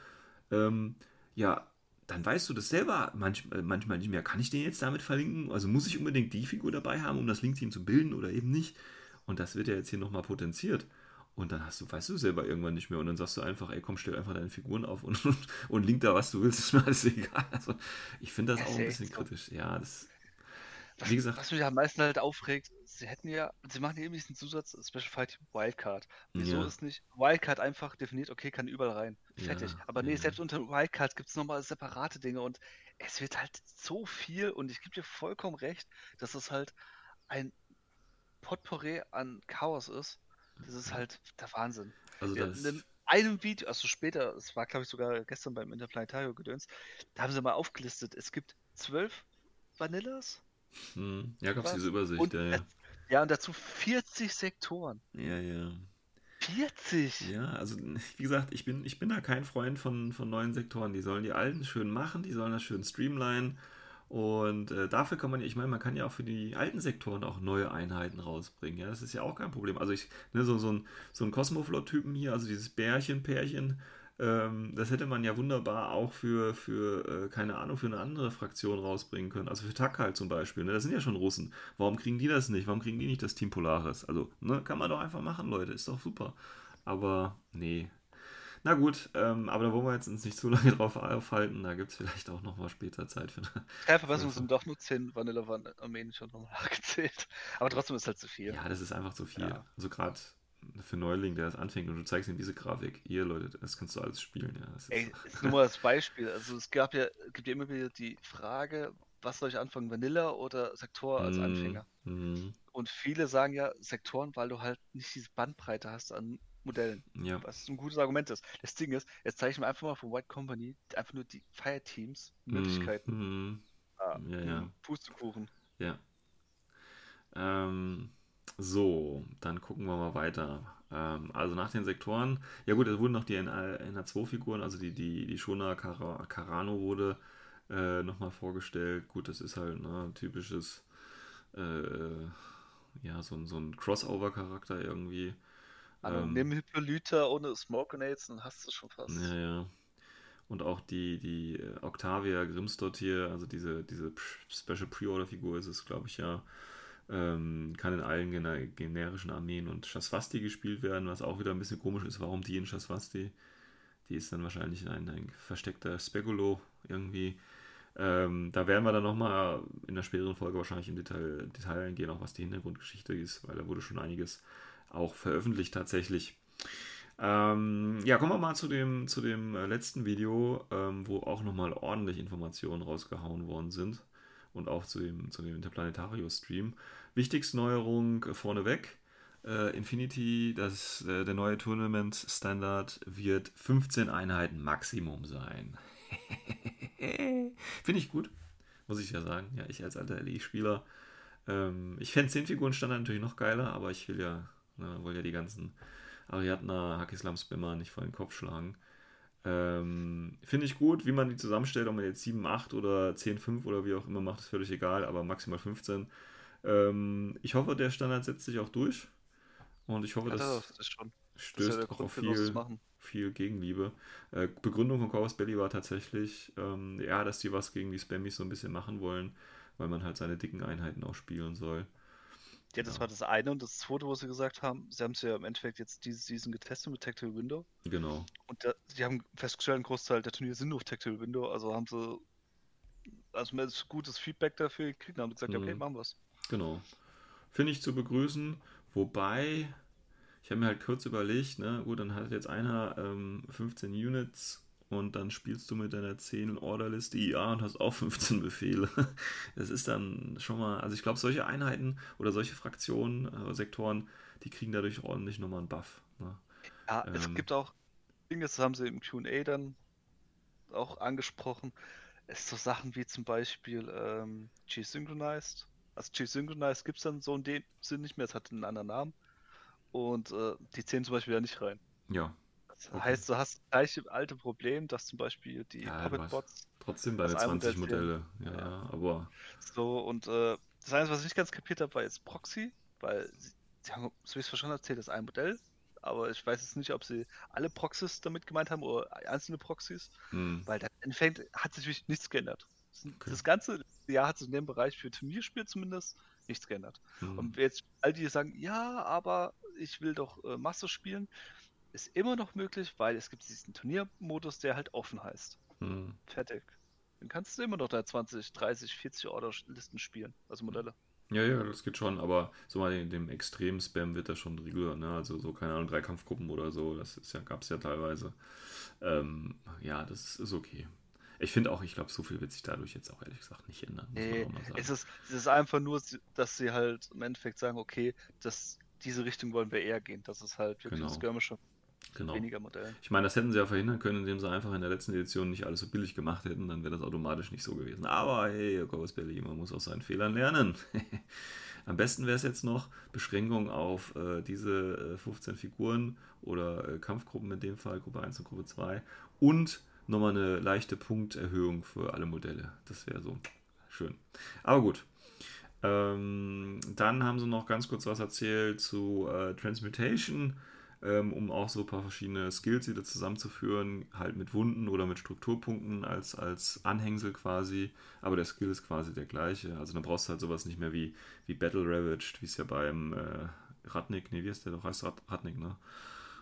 Ähm, ja, dann weißt du das selber manch, äh, manchmal nicht mehr. Kann ich den jetzt damit verlinken? Also muss ich unbedingt die Figur dabei haben, um das Link-Team zu bilden oder eben nicht? Und das wird ja jetzt hier nochmal potenziert. Und dann hast du, weißt du selber irgendwann nicht mehr. Und dann sagst du einfach, ey, komm, stell einfach deine Figuren auf und, und, (laughs) und link da, was du willst, (laughs) ist mir alles egal. Also ich finde das Ja, auch ein bisschen so. kritisch. Ja, das, Was, wie gesagt, was mich am meisten halt aufregt, sie hätten ja, sie machen ja eben diesen Zusatz Special Fight Wildcard. Wieso Ja. ist nicht Wildcard einfach definiert, okay, kann überall rein. Fertig. Ja, Aber nee, ja. selbst unter Wildcard gibt es nochmal separate Dinge und es wird halt so viel und ich gebe dir vollkommen recht, dass es halt ein Potpourri an Chaos ist. Das ist halt der Wahnsinn. also das, in einem Video, also später, es war glaube ich sogar gestern beim Interplanetario gedöns, da haben sie mal aufgelistet, es gibt zwölf Vanillas hm, ja, gab es diese Übersicht, und, ja, ja. ja, und dazu 40 Sektoren. Ja, ja. 40! Ja, also wie gesagt, ich bin, ich bin da kein Freund von, von neuen Sektoren. Die sollen die alten schön machen, die sollen das schön streamlinen. Und äh, dafür kann man ja, ich meine, man kann ja auch für die alten Sektoren auch neue Einheiten rausbringen. Ja, das ist ja auch kein Problem. Also ich, ne, so, so ein, so ein Cosmoflot-Typen hier, also dieses Bärchen-Pärchen, ähm, das hätte man ja wunderbar auch für, für äh, keine Ahnung, für eine andere Fraktion rausbringen können. Also für Takal zum Beispiel. Ne? Das sind ja schon Russen. Warum kriegen die das nicht? Warum kriegen die nicht das Team Polaris? Also, ne, kann man doch einfach machen, Leute. Ist doch super. Aber nee. Na gut, ähm, aber da wollen wir jetzt uns nicht zu lange (laughs) drauf aufhalten. Da gibt es vielleicht auch noch mal später Zeit für eine. Also. sind doch nur 10 Vanilla-Armeen schon nochmal nachgezählt. (laughs) Aber trotzdem ist halt zu viel. Ja, das ist einfach zu viel. Ja. Also gerade für Neuling, der das anfängt und du zeigst ihm diese Grafik. Hier, Leute, das kannst du alles spielen. Ja, das ist, Ey, ist (laughs) nur mal das Beispiel. Also es gab ja, gibt ja immer wieder die Frage, was soll ich anfangen, Vanilla oder Sektor als Mm, Anfänger? mm, Und viele sagen ja Sektoren, weil du halt nicht diese Bandbreite hast an Modellen. ja, Was ein gutes Argument ist. Das Ding ist, jetzt zeige ich mir einfach mal von White Company einfach nur die Fireteams Möglichkeiten. mm, Ah, ja, ja. Pustekuchen. ja. Ähm, so, dann gucken wir mal weiter. Ähm, also nach den Sektoren, ja gut, es wurden noch die NH2-Figuren, also die, die, die Shona Karano wurde äh, nochmal vorgestellt. Gut, das ist halt ne, ein typisches, äh, ja, so, so ein Crossover-Charakter irgendwie. Also Ähm, nimm Hippolyta ohne Smoke Grenades, dann hast du es schon fast. Ja, ja. Und auch die, die äh, Octavia Grimsdott hier, also diese, diese Special Pre-Order-Figur ist es, glaube ich, ja, ähm, kann in allen gener generischen Armeen und Shaswasti gespielt werden, was auch wieder ein bisschen komisch ist, warum die in Shaswasti. Die ist dann wahrscheinlich ein, ein versteckter Speculo irgendwie. Ähm, da werden wir dann nochmal in der späteren Folge wahrscheinlich im Detail, Detail eingehen, auch was die Hintergrundgeschichte ist, weil da wurde schon einiges auch veröffentlicht tatsächlich. Ähm, ja, kommen wir mal zu dem, zu dem äh, letzten Video, ähm, wo auch nochmal ordentlich Informationen rausgehauen worden sind. Und auch zu dem, zu dem Interplanetario-Stream. Wichtigste Neuerung vorneweg. Äh, Infinity, das, äh, der neue Tournament-Standard wird 15 Einheiten Maximum sein. (laughs) Finde ich gut, muss ich ja sagen. Ja, ich als alter LE-Spieler. Ähm, ich fände 10 Figuren Standard natürlich noch geiler, aber ich will ja, ne, will ja die ganzen Ariadna, Hakislam Spammer nicht vor den Kopf schlagen. Ähm, Finde ich gut, wie man die zusammenstellt, ob man jetzt 7, 8 oder 10, 5 oder wie auch immer macht, ist völlig egal, aber maximal 15. Ähm, ich hoffe, der Standard setzt sich auch durch. Und ich hoffe, doch, das schon. stößt ja auch Grund, auf viel, viel Gegenliebe. Äh, Begründung von Corvus Belly war tatsächlich, ähm, ja, dass die was gegen die Spammies so ein bisschen machen wollen, weil man halt seine dicken Einheiten auch spielen soll. Ja, das war das eine. Und das zweite, was sie gesagt haben, sie haben es ja im Endeffekt jetzt diese Season getestet mit Tactical Window. Genau. Und da, sie haben festgestellt, ein Großteil der Turniere sind nur auf Tactical Window. Also haben sie also ist gutes Feedback dafür gekriegt und haben gesagt, ja, okay, Mhm. machen wir's. Genau. Finde ich zu begrüßen. Wobei, ich habe mir halt kurz überlegt, ne, gut, dann hat jetzt einer ähm, 15 Units und dann spielst du mit deiner 10 Orderliste IA und hast auch 15 Befehle. (laughs) Das ist dann schon mal, also ich glaube, solche Einheiten oder solche Fraktionen, äh, Sektoren, die kriegen dadurch ordentlich nochmal einen Buff. Ne? Ja, es Ähm. gibt auch Dinge, das haben sie im QA dann auch angesprochen. Es ist so Sachen wie zum Beispiel ähm, G-Synchronized. Also G-Synchronized gibt es dann so in dem Sinn nicht mehr, es hat einen anderen Namen. Und äh, die zählen zum Beispiel da nicht rein. Ja, Das Okay. heißt, du hast das gleiche alte Problem, dass zum Beispiel die Ja, Puppet-Bots trotzdem deine Das eine 20 Modell Modelle. Ja, Ja. aber so und äh, das Einzige, was ich nicht ganz kapiert habe, war jetzt Proxy, weil sie, sie haben, so wie ich es verstanden habe, zählt das ein Modell. Aber ich weiß jetzt nicht, ob sie alle Proxys damit gemeint haben oder einzelne Proxys. hm, Weil da Endeffekt hat sich wirklich nichts geändert. Das- Okay. Das ganze Jahr hat sich in dem Bereich für Turnierspiel zumindest nichts geändert. hm, Und jetzt all die sagen, ja, aber ich will doch äh, Master spielen, ist immer noch möglich, weil es gibt diesen Turniermodus, der halt offen heißt. hm. Fertig. Dann kannst du immer noch da 20, 30, 40 Order-Listen spielen, also Modelle. Ja, ja, das geht schon, aber so mal in dem Extrem-Spam wird das schon regulär, ne? Also so, keine Ahnung, drei Kampfgruppen oder so, das ist ja, gab es ja teilweise. Ähm, ja, das ist, okay. Ich finde auch, ich glaube, so viel wird sich dadurch jetzt auch ehrlich gesagt nicht ändern, Nee, es ist, es ist einfach nur, dass sie halt im Endeffekt sagen, okay, das, diese Richtung wollen wir eher gehen. Das ist halt wirklich Genau. Skirmisher, genau. weniger Modellen. Ich meine, das hätten sie ja verhindern können, indem sie einfach in der letzten Edition nicht alles so billig gemacht hätten, dann wäre das automatisch nicht so gewesen. Aber hey, Corvus Belli, man muss aus seinen Fehlern lernen. (laughs) Am besten wäre es jetzt noch Beschränkung auf äh, diese äh, 15 Figuren oder äh, Kampfgruppen in dem Fall, Gruppe 1 und Gruppe 2 und nochmal eine leichte Punkterhöhung für alle Modelle. Das wäre so schön. Aber gut. Ähm, dann haben sie noch ganz kurz was erzählt zu äh, Transmutation, ähm, um auch so ein paar verschiedene Skills wieder zusammenzuführen, halt mit Wunden oder mit Strukturpunkten als, als Anhängsel quasi. Aber der Skill ist quasi der gleiche. Also dann brauchst du halt sowas nicht mehr wie, wie Battle Ravaged, wie es ja beim äh, Ratnik, nee, wie heißt der doch? Heißt Rat, Ratnik, ne?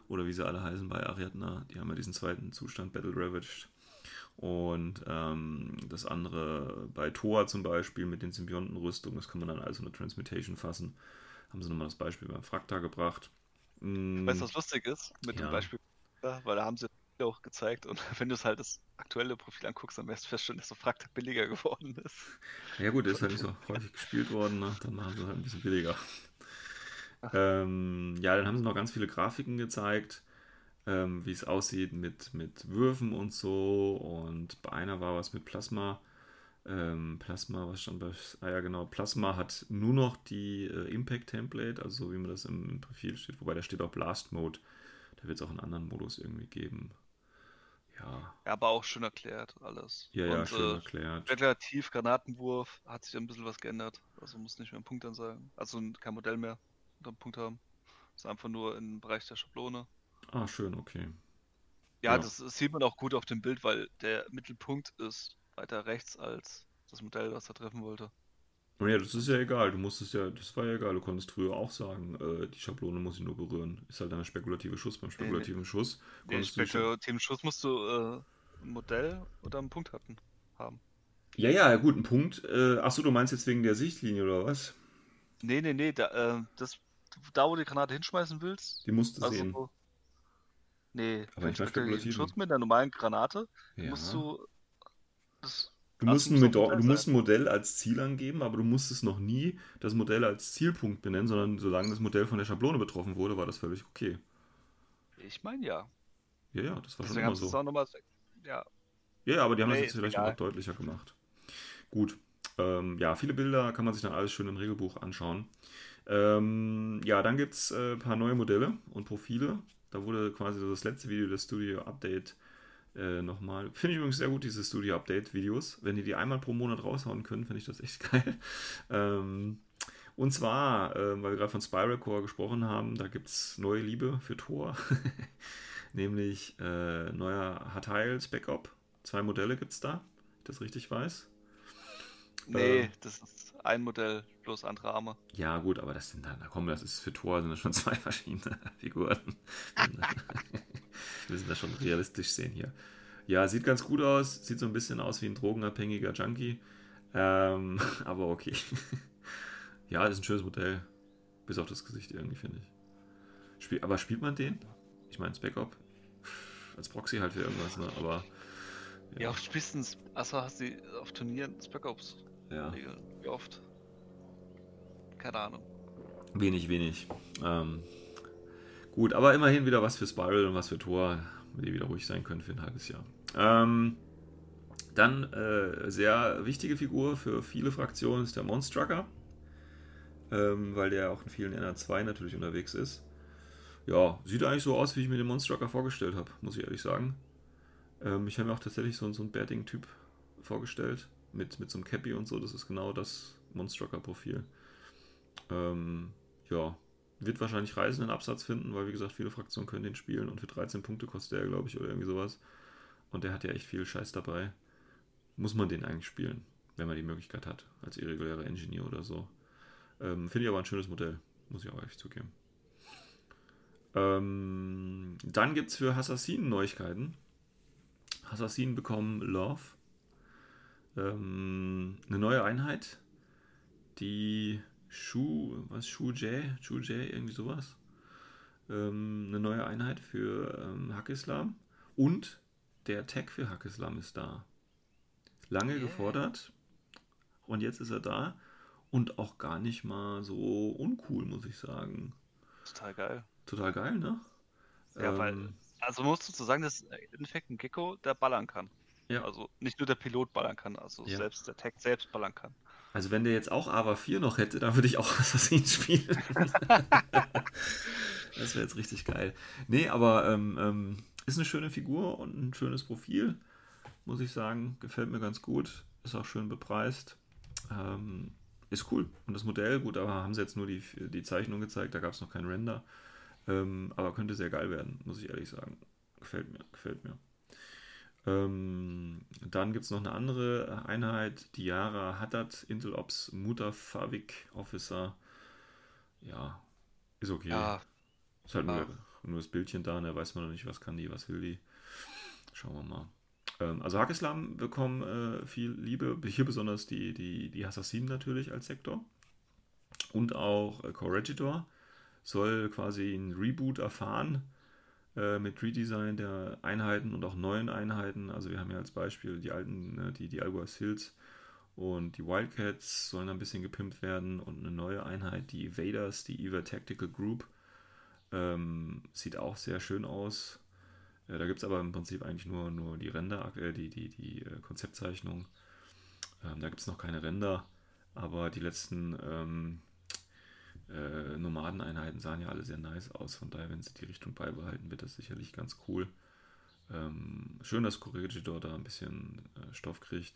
Oder wie sie alle heißen bei Ariadna. Die haben ja diesen zweiten Zustand, Battle Ravaged. Und ähm, das andere bei Thor zum Beispiel mit den Symbiontenrüstungen, das kann man dann als eine Transmutation fassen. Haben sie nochmal das Beispiel beim Frakta gebracht. Mm, Weißt du, was lustig ist mit Ja. dem Beispiel? Weil da haben sie auch gezeigt und (laughs) wenn du es halt das aktuelle Profil anguckst, dann wirst du feststellen, dass so Frakta billiger geworden ist. Ja gut, der ist halt nicht so häufig gespielt worden, ne? dann machen sie halt ein bisschen billiger. Ähm, ja, dann haben sie noch ganz viele Grafiken gezeigt, ähm, wie es aussieht mit, mit Würfen und so. Und bei einer war was mit Plasma. Ähm, Plasma, was stand bei. Ah ja, genau. Plasma hat nur noch die äh, Impact-Template, also so wie man das im, im Profil steht. Wobei da steht auch Blast Mode. Da wird es auch einen anderen Modus irgendwie geben. Ja, Ja, aber auch schön erklärt, alles. ja, ja, und, schön äh, erklärt. Relativ Granatenwurf hat sich ein bisschen was geändert. Also muss nicht mehr einen Punkt ansagen. Also kein Modell mehr unter Punkt haben. Ist einfach nur im Bereich der Schablone. Ah, schön, okay. Ja, Ja. das, das sieht man auch gut auf dem Bild, weil der Mittelpunkt ist weiter rechts als das Modell, was er treffen wollte. Ja, das ist ja egal. Du musstest ja, das war ja egal. Du konntest früher auch sagen, äh, die Schablone muss ich nur berühren. Ist halt ein spekulattive Schuss. Beim spekulativen Schuss Nee, du. Schon, spekulativen Schuss musst du äh, ein Modell oder einen Punkt hatten, haben. ja, ja, gut, ein Punkt. Äh, achso, du meinst jetzt wegen der Sichtlinie oder was? Nee, nee, nee, da, äh, das, da wo du die Granate hinschmeißen willst, Die musst du also sehen. Nee, Aber nicht spekulativen. Schutz mit einer normalen Granate Ja. musst du das Du musst, ein Modell, du musst ein Modell als Ziel angeben, aber du musstest noch nie das Modell als Zielpunkt benennen, sondern solange das Modell von der Schablone betroffen wurde, war das völlig okay. Ich meine ja. Ja, ja, das war schon Deswegen immer sie es so. auch nochmal. Ja, Ja, ja, aber die haben das Nee, jetzt vielleicht auch deutlicher gemacht. Gut. Ähm, ja, viele Bilder kann man sich dann alles schön im Regelbuch anschauen. Ähm, ja, dann gibt es äh, ein paar neue Modelle und Profile. Da wurde quasi das letzte Video, das Studio Update, äh, nochmal. Finde ich übrigens sehr gut, diese Studio Update-Videos. Wenn die die einmal pro Monat raushauen können, finde ich das echt (laughs) geil. Ähm, Und zwar, äh, weil wir gerade von Spiral Core gesprochen haben, da gibt es neue Liebe für Thor. (laughs) Nämlich äh, neuer Hard Backup. Zwei Modelle gibt es da, ich das richtig weiß. Nee, äh, das ist ein Modell, bloß andere Arme. Ja, gut, aber das sind dann, komm, das ist für Thor, sind das schon (laughs) zwei verschiedene Figuren. Wir müssen das schon realistisch sehen hier. Ja, sieht ganz gut aus, sieht so ein bisschen aus wie ein drogenabhängiger Junkie. Ähm, (laughs) aber okay. (laughs) ja, ist ein schönes Modell. Bis auf das Gesicht irgendwie, finde ich. Spiel, aber spielt man den? Ich meine, das Backup. Als Proxy halt für irgendwas, ne? Aber. Ja, ja auf Spistens. Achso, hast du auf Turnieren Backups? Ja. Wie oft? Keine Ahnung. Wenig, wenig. Ähm, gut, aber immerhin wieder was für Spiral und was für Tor, mit die wieder ruhig sein können für ein halbes Jahr. Ähm, dann äh, sehr wichtige Figur für viele Fraktionen ist der Monstrucker, ähm, weil der auch in vielen NR2 natürlich unterwegs ist. Ja, sieht eigentlich so aus, wie ich mir den Monstrucker vorgestellt habe, muss ich ehrlich sagen. Ähm, ich habe mir auch tatsächlich so, so einen Bärting-Typ vorgestellt, mit, mit so einem Cappy und so. Das ist genau das Monstrucker-Profil. Ähm, ja, wird wahrscheinlich reisenden Absatz finden, weil wie gesagt, viele Fraktionen können den spielen und für 13 Punkte kostet er, glaube ich, oder irgendwie sowas. Und der hat ja echt viel Scheiß dabei muss man den eigentlich spielen, wenn man die Möglichkeit hat, als irregulärer Engineer oder so. Ähm, Finde ich aber ein schönes Modell, muss ich auch ehrlich zugeben. Ähm, dann gibt es für Assassinen Neuigkeiten. Assassinen bekommen Love. Ähm, eine neue Einheit, die Shu, was, Shu J, Shu J, irgendwie sowas. Ähm, eine neue Einheit für ähm, Hackislam. Und der Tag für Hackislam ist da lange yeah. gefordert und jetzt ist er da und auch gar nicht mal so uncool, muss ich sagen. Total geil. Total geil, ne? Ja, ähm, weil, also musst du zu sagen, dass im Endeffekt ein Gecko, der ballern kann. Ja. Also nicht nur der Pilot ballern kann, also ja. selbst der Tech selbst ballern kann. Also wenn der jetzt auch Ava 4 noch hätte, dann würde ich auch (laughs) Assassin spielen. das wäre jetzt richtig geil. Nee, aber ähm, ähm, ist eine schöne Figur und ein schönes Profil muss ich sagen. Gefällt mir ganz gut. Ist auch schön bepreist. Ähm, ist cool. Und das Modell, gut, aber haben sie jetzt nur die, die Zeichnung gezeigt, da gab es noch kein Render. Ähm, aber könnte sehr geil werden, muss ich ehrlich sagen. Gefällt mir, gefällt mir. Ähm, dann gibt es noch eine andere Einheit, die Yara Haddad, Intel Ops Mutafavik Officer. Ja, ist okay. Ja, ist halt nur, nur, das Bildchen da, da weiß man noch nicht, was kann die, was will die. Schauen wir mal. Ähm, also Hakislam bekommen äh, viel Liebe, hier besonders die, die, die Assassinen natürlich als Sektor. Und auch äh, Corregidor soll quasi ein Reboot erfahren mit Redesign der Einheiten und auch neuen Einheiten. Also wir haben ja als Beispiel die alten, ne, die, die Alguas Hills und die Wildcats sollen ein bisschen gepimpt werden und eine neue Einheit, die Vaders, die EVA Tactical Group. Ähm, sieht auch sehr schön aus. Äh, da gibt es aber im Prinzip eigentlich nur, nur die Render, äh, die, die, die äh, Konzeptzeichnung. Ähm, da gibt es noch keine Render, aber die letzten ähm, äh, Nomadeneinheiten sahen ja alle sehr nice aus. Von daher, wenn sie die Richtung beibehalten, wird das sicherlich ganz cool. Ähm, schön, dass Corregidor da ein bisschen äh, Stoff kriegt.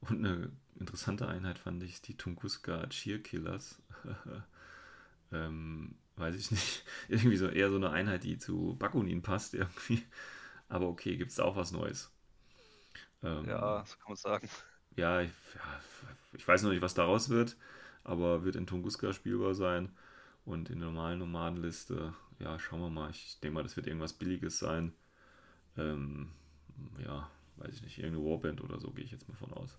Und eine interessante Einheit fand ich die Tunguska Cheer Killers. (laughs) ähm, weiß ich nicht, (laughs) irgendwie so eher so eine Einheit, die zu Bakunin passt irgendwie. Aber okay, gibt es auch was Neues. Ähm, ja, so kann man sagen. Ja ich, ja, ich weiß noch nicht, was daraus wird, aber wird in Tunguska spielbar sein. Und in der normalen Nomadenliste, ja, schauen wir mal. Ich denke mal, das wird irgendwas Billiges sein. Ähm, ja, weiß ich nicht, irgendeine Warband oder so, gehe ich jetzt mal von aus.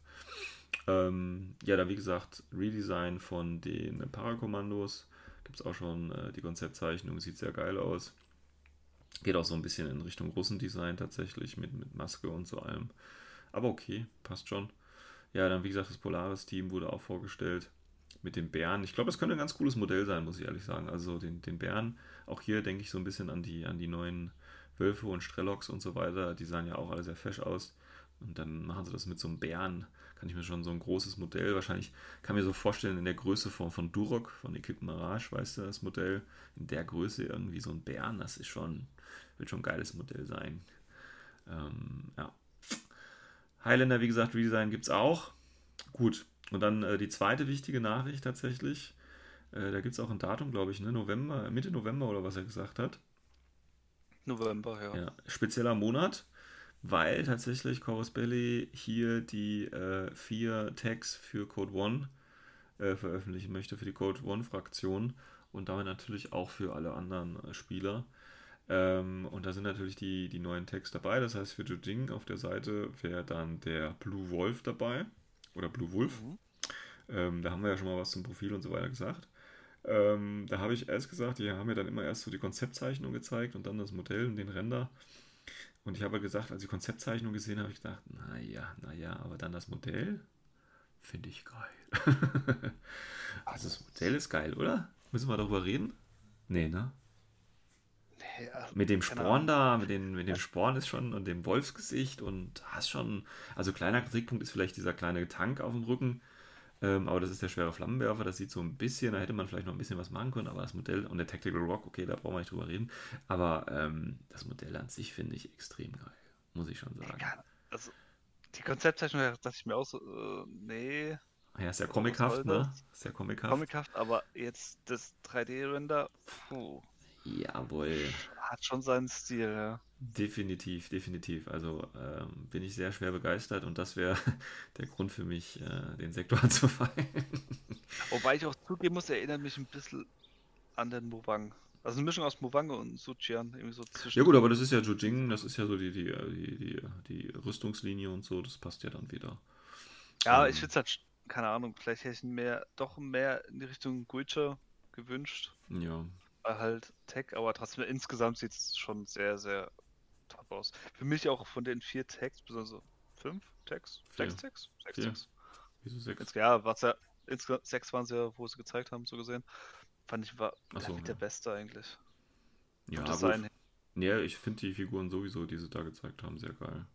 Ähm, ja, dann wie gesagt, Redesign von den Parakommandos. Gibt es auch schon äh, die Konzeptzeichnung, sieht sehr geil aus. Geht auch so ein bisschen in Richtung Russendesign tatsächlich, mit, mit Maske und so allem. Aber okay, passt schon. Ja, dann wie gesagt, das Polaris-Team wurde auch vorgestellt mit den Bären. Ich glaube, das könnte ein ganz cooles Modell sein, muss ich ehrlich sagen. Also den, den Bären, auch hier denke ich so ein bisschen an die, an die neuen Wölfe und Strelocks und so weiter. Die sahen ja auch alle sehr fesch aus. Und dann machen sie das mit so einem Bären kann ich mir schon so ein großes Modell, wahrscheinlich kann mir so vorstellen, in der Größe von, von Durok, von Equip Mirage, weißt du, das Modell, in der Größe irgendwie so ein Bären, das ist schon, wird schon ein geiles Modell sein. Ähm, ja. Highlander, wie gesagt, Redesign gibt es auch. Gut. Und dann äh, die zweite wichtige Nachricht tatsächlich. Äh, da gibt es auch ein Datum, glaube ich, ne? November, Mitte November oder was er gesagt hat. November, ja. Ja, spezieller Monat, weil tatsächlich Chorus Belly hier die äh, vier Tags für Code One äh, veröffentlichen möchte, für die Code One-Fraktion und damit natürlich auch für alle anderen äh, Spieler. Ähm, und da sind natürlich die, die neuen Tags dabei. Das heißt, für Jujing auf der Seite wäre dann der Blue Wolf dabei. Oder Blue Wolf. Mhm. Ähm, da haben wir ja schon mal was zum Profil und so weiter gesagt. Ähm, da habe ich erst gesagt, die haben mir dann immer erst so die Konzeptzeichnung gezeigt und dann das Modell und den Render. Und ich habe gesagt, als ich die Konzeptzeichnung gesehen habe, ich gedacht, naja, naja, aber dann das Modell finde ich geil. (laughs) also das Modell ist geil, oder? Müssen wir darüber reden? Nee, ne? Ja, Mit dem Sporn da, mit, den, mit dem Sporn ist schon und dem Wolfsgesicht und hast schon, also kleiner Kritikpunkt ist vielleicht dieser kleine Tank auf dem Rücken, ähm, aber das ist der schwere Flammenwerfer, das sieht so ein bisschen, da hätte man vielleicht noch ein bisschen was machen können, aber das Modell und der Tactical Rock, okay, da brauchen wir nicht drüber reden, aber ähm, das Modell an sich finde ich extrem geil, muss ich schon sagen. Ja, also, die Konzeptzeichnung da dachte ich mir auch so, äh, nee, Ja, ist ja comichaft, ne? Ist ja comichaft. comichaft, aber jetzt das 3D-Render, puh, Jawohl. Hat schon seinen Stil, ja. Definitiv, definitiv. Also ähm, bin ich sehr schwer begeistert und das wäre (laughs) der Grund für mich, äh, den Sektor (laughs) anzufallen. Wobei ich auch zugeben muss, er erinnert mich ein bisschen an den Mowang. Also eine Mischung aus Mowang und Suchian, irgendwie so zwischen. Ja gut, aber das ist ja Jujing, das ist ja so die, die, die, die, die Rüstungslinie und so, das passt ja dann wieder. Ja, ähm, ich finde es halt, keine Ahnung, vielleicht hätte ich mehr, doch mehr in die Richtung Guicha gewünscht. Ja, Halt Tech, aber trotzdem insgesamt sieht es schon sehr, sehr top aus. Für mich auch von den vier Tags, besonders fünf Tags? Sechs Tags? Sechs. Tags. wieso sechs? Ja, was ja, insgesamt sechs waren es ja, wo sie gezeigt haben, so gesehen. Fand ich war so, der ja. Beste eigentlich. Ja, her. Ja, ich finde die Figuren sowieso, die sie da gezeigt haben, sehr geil.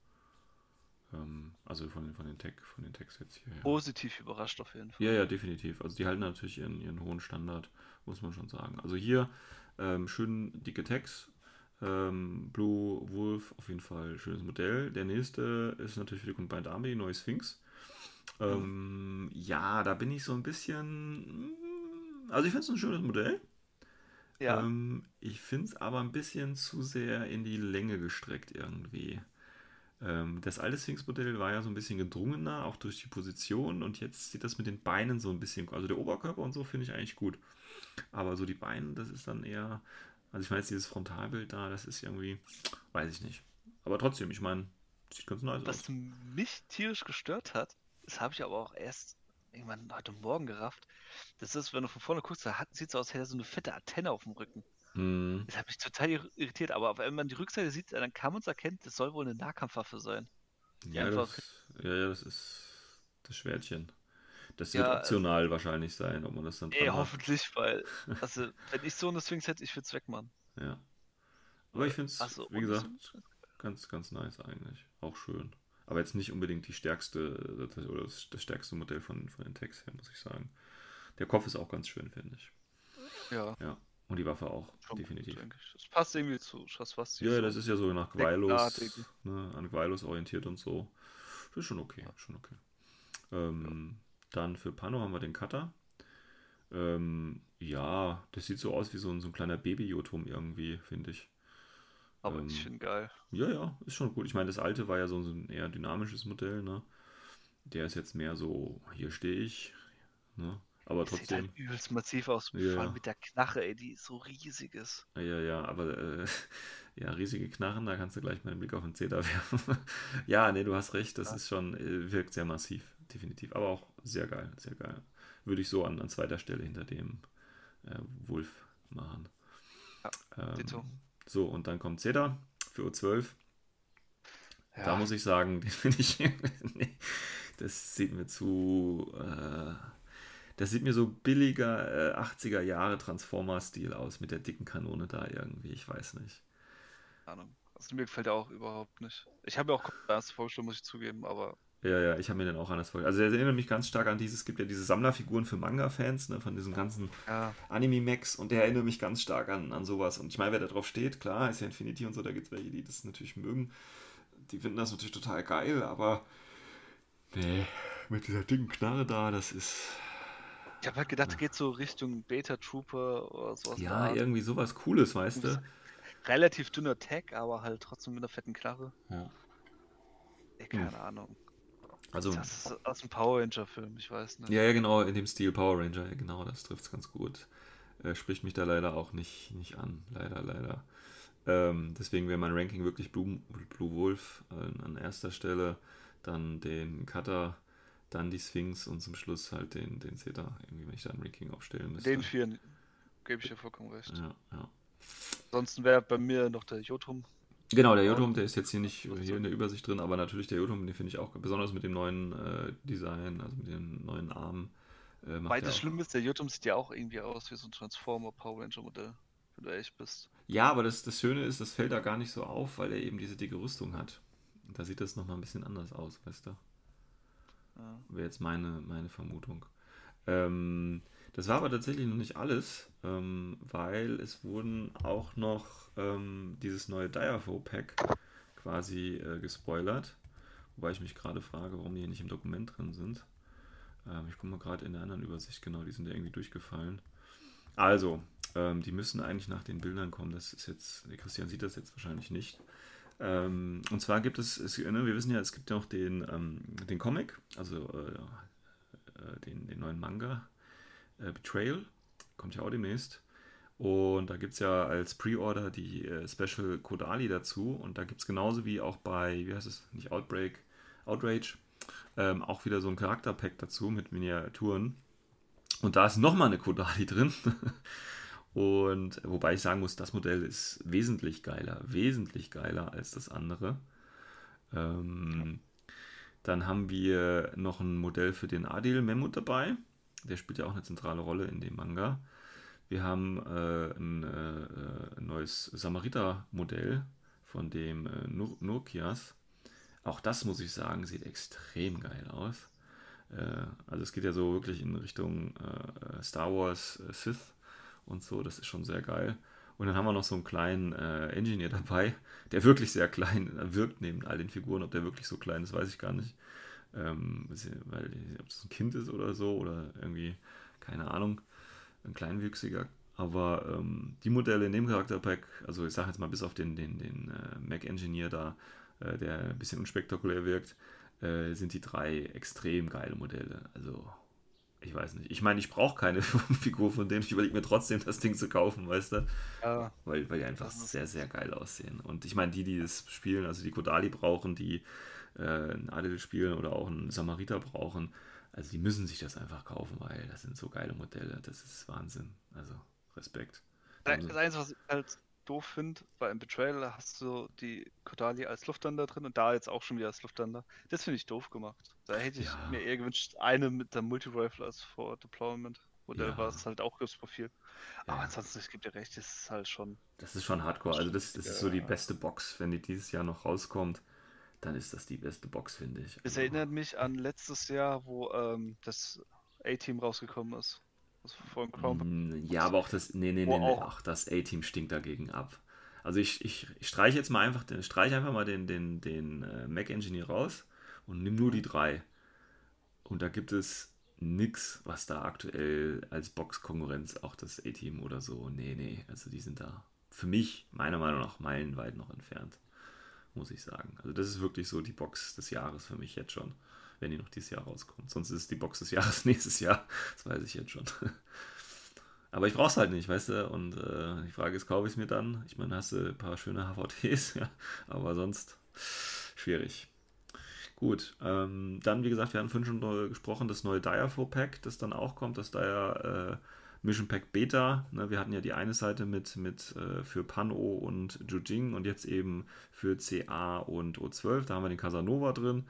Ähm, also von, den- von den Tech, von den Tags jetzt hier. Ja. Positiv überrascht auf jeden Fall. Ja, ja, definitiv. Also die halten natürlich ihren, ihren hohen Standard, muss man schon sagen. Also hier ähm, schön dicke Tags. Ähm, Blue Wolf, auf jeden Fall schönes Modell. Der nächste ist natürlich für die Combined Army, die neue Sphinx. Ähm, ja, da bin ich so ein bisschen. mm, Also ich finde es ein schönes Modell. Ja, Ähm, ich finde es aber ein bisschen zu sehr in die Länge gestreckt irgendwie. Ähm, das alte Sphinx-Modell war ja so ein bisschen gedrungener, auch durch die Position. Und jetzt sieht das mit den Beinen so ein bisschen. Also der Oberkörper und so finde ich eigentlich gut. Aber so die Beine, das ist dann eher. Also ich meine, jetzt dieses Frontalbild da, das ist irgendwie. Weiß ich nicht. Aber trotzdem, ich meine, sieht ganz nice was aus. mich tierisch gestört hat, das habe ich aber auch erst irgendwann heute Morgen gerafft. Das ist, wenn du von vorne guckst, da sieht es aus, als hätte er so eine fette Antenne auf dem Rücken. Hm, Das hat mich total ir- irritiert, aber wenn man die Rückseite sieht, dann kann man es erkennen, das soll wohl eine Nahkampfwaffe sein. ja, das, ja, ja, das ist das Schwertchen. Das Ja, wird also- optional wahrscheinlich sein, ob man das dann Ey, hoffentlich, weil, (laughs) also, wenn ich so eine Sphinx hätte, ich würde es wegmachen. Ja. Aber ich finde es, so, wie gesagt, ganz, ganz nice eigentlich. Auch schön. Aber jetzt nicht unbedingt die stärkste das, oder das, das stärkste Modell von, von den Tags her, muss ich sagen. Der Kopf ist auch ganz schön, finde ich. Ja, Ja. Und die Waffe auch, schon gut, definitiv. ich. Das passt irgendwie zu Schaswasti. Ja, das ist ja so nach Gwylos, Deckartig. ne, an Gwylos orientiert und so. Das ist schon okay, schon okay. Ähm, Dann für Pano haben wir den Cutter. Ähm, ja, das sieht so aus wie so ein, so ein kleiner Baby-Jotum irgendwie, finde ich. Aber ähm, ich finde geil. Ja, ja, ist schon gut. Ich meine, das alte war ja so, so ein eher dynamisches Modell, ne? Der ist jetzt mehr so, hier stehe ich, ne? Aber Das sieht trotzdem, halt übelst massiv aus, Ja, vor allem mit der Knarre, ey, die so riesig ist. ja, ja, aber äh, (laughs) ja, riesige Knarren, da kannst du gleich mal den Blick auf den Zeder (laughs) werfen. ja, nee, du hast recht, das Ja. ist schon, äh, wirkt sehr massiv, definitiv. Aber auch sehr geil, sehr geil. Würde ich so an, an zweiter Stelle hinter dem äh, Wolf machen. Ja, Ähm, so, und dann kommt Zeder für U12. Ja, Da muss ich sagen, (laughs) den finde ich. nee, das sieht mir zu. Äh, das sieht mir so billiger äh, 80er Jahre Transformer-Stil aus mit der dicken Kanone da irgendwie. Ich weiß nicht. keine Ahnung. Also mir gefällt er auch überhaupt nicht. Ich habe mir auch erst vorgestellt, muss ich zugeben, aber Ja, ja, ich habe mir den auch anders vorgestellt. Also, der erinnert mich ganz stark an dieses. Es gibt ja diese Sammlerfiguren für Manga-Fans, ne, von diesen ganzen ja, Anime-Max und der erinnert mich ganz stark an, an sowas. Und ich meine, wer da drauf steht, klar, ist ja Infinity und so, da gibt es welche, die das natürlich mögen. Die finden das natürlich total geil, aber nee, mit dieser dicken Knarre da, das ist. Ich habe halt gedacht, geht so Richtung Beta Trooper oder sowas. Ja, irgendwie sowas Cooles, weißt du? Relativ dünner Tag, aber halt trotzdem mit einer fetten Knarre. Ja. Ey, keine hm. Ahnung. Also, das ist aus dem Power Ranger-Film, ich weiß nicht. Ja, ja, genau, in dem Stil Power Ranger, ja, genau, das trifft es ganz gut. Äh, spricht mich da leider auch nicht, nicht an, leider, leider. Ähm, deswegen wäre mein Ranking wirklich Blue, Blue Wolf äh, an erster Stelle, dann den Cutter, dann die Sphinx und zum Schluss halt den, den Zeta, irgendwie, wenn ich da ein Ranking aufstellen müsste. Den vier gebe ich dir vollkommen recht. Ja, ja. Ansonsten wäre bei mir noch der Jotun Genau, der Jodum, der ist jetzt hier nicht hier in der Übersicht drin, aber natürlich der Jodum, den finde ich auch besonders mit dem neuen äh, Design, also mit dem neuen Arm. Äh, Weil das Schlimme ist, der Jodum sieht ja auch irgendwie aus wie so ein Transformer Power Ranger Modell, wenn du echt bist. Ja, aber das, das Schöne ist, das fällt da gar nicht so auf, weil er eben diese dicke Rüstung hat. Da sieht das nochmal ein bisschen anders aus, weißt du? Ja. Wäre jetzt meine, meine Vermutung. Ähm, das war aber tatsächlich noch nicht alles, ähm, weil es wurden auch noch ähm, dieses neue Diafo-Pack quasi äh, gespoilert. Wobei ich mich gerade frage, warum die hier nicht im Dokument drin sind. Ähm, ich gucke mal gerade in der anderen Übersicht, genau, die sind ja irgendwie durchgefallen. Also, ähm, die müssen eigentlich nach den Bildern kommen. Das ist jetzt, Christian sieht das jetzt wahrscheinlich nicht. Ähm, und zwar gibt es, es ne, wir wissen ja, es gibt ja auch den, ähm, den Comic, also äh, äh, den, den neuen Manga, äh, Betrayal, kommt ja auch demnächst. Und da gibt es ja als Pre-Order die äh, Special Kodali dazu. Und da gibt es genauso wie auch bei, wie heißt es, nicht Outbreak, Outrage, ähm, auch wieder so ein Charakterpack dazu mit Miniaturen. Und da ist nochmal eine Kodali drin. (laughs) Und wobei ich sagen muss, das Modell ist wesentlich geiler, wesentlich geiler als das andere. Ähm, dann haben wir noch ein Modell für den Adil Memmut dabei. Der spielt ja auch eine zentrale Rolle in dem Manga. Wir haben äh, ein, äh, ein, neues Samariter-Modell von dem äh, Nur Nurkias. Auch das muss ich sagen, sieht extrem geil aus. Äh, also es geht ja so wirklich in Richtung äh, Star Wars äh, Sith und so. Das ist schon sehr geil. Und dann haben wir noch so einen kleinen äh, Engineer dabei, der wirklich sehr klein wirkt neben all den Figuren. Ob der wirklich so klein ist, weiß ich gar nicht. Ähm, weil, ob das ein Kind ist oder so oder irgendwie, keine Ahnung ein kleinwüchsiger. Aber ähm, die Modelle in dem Charakterpack, also ich sage jetzt mal bis auf den, den, den äh, Mac Engineer da, äh, der ein bisschen unspektakulär wirkt, äh, sind die drei extrem geile Modelle. Also ich weiß nicht. Ich meine, ich brauche keine (laughs) Figur von denen. Ich überlege mir trotzdem, das Ding zu kaufen, weißt du? Ja. Weil, weil die einfach sehr, sehr geil aussehen. Und ich meine, die, die das spielen, also die Kodali brauchen, die äh, einen Adel spielen oder auch einen Samariter brauchen, also die müssen sich das einfach kaufen, weil das sind so geile Modelle. Das ist Wahnsinn. Also Respekt. Das, das Einzige, was ich halt doof finde, bei einem Betrayal hast du die Kodali als Luftlander drin und da jetzt auch schon wieder als Luftlander. Das finde ich doof gemacht. Da hätte ich ja. mir eher gewünscht, eine mit der Multi-Rifle als vor Deployment. Modell ja. war es halt auch das Profil. Ja. Aber ansonsten, es gibt ja recht, das ist halt schon. Das ist schon hardcore. Also, das, das ist so die beste Box, wenn die dieses Jahr noch rauskommt dann ist das die beste Box, finde ich. Es also, erinnert mich an letztes Jahr, wo ähm, das A-Team rausgekommen ist. Also von Chrome. Ja, aber auch das, nee, nee, nee, nee, ach, das A-Team stinkt dagegen ab. Also ich, ich, ich streiche jetzt mal einfach, den, streich einfach mal den, den, den äh, Mac Engineer raus und nimm nur die drei. Und da gibt es nichts, was da aktuell als Box-Konkurrenz, auch das A-Team oder so, nee, nee, also die sind da für mich meiner Meinung nach meilenweit noch entfernt muss ich sagen. Also das ist wirklich so die Box des Jahres für mich jetzt schon, wenn die noch dieses Jahr rauskommt. Sonst ist es die Box des Jahres (laughs) nächstes Jahr, das weiß ich jetzt schon. (laughs) Aber ich brauche es halt nicht, weißt du? Und äh, die Frage ist, kaufe ich es mir dann? Ich meine, hast du ein paar schöne HVTs, (laughs) ja, aber sonst schwierig. Gut, ähm, dann wie gesagt, wir haben vorhin schon gesprochen, das neue Diafo Pack, das dann auch kommt, das Dia äh, Mission Pack Beta. Ne, wir hatten ja die eine Seite mit, mit äh, für Pano und Jujing und jetzt eben für CA und O12. Da haben wir den Casanova drin,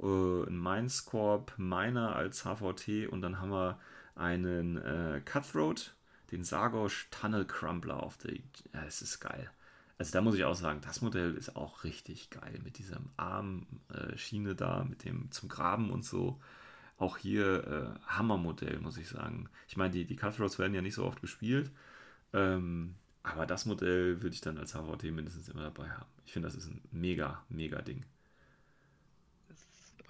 äh, ein Mindscorp Miner als HVT und dann haben wir einen äh, Cutthroat, den Sargosh Tunnel Crumbler auf der. Ja, es ist geil. Also da muss ich auch sagen, das Modell ist auch richtig geil mit dieser Armschiene da, mit dem zum Graben und so auch hier äh, Hammermodell, muss ich sagen. Ich meine, die, die Cutthroats werden ja nicht so oft gespielt, ähm, aber das Modell würde ich dann als HVT mindestens immer dabei haben. Ich finde, das ist ein mega, mega Ding.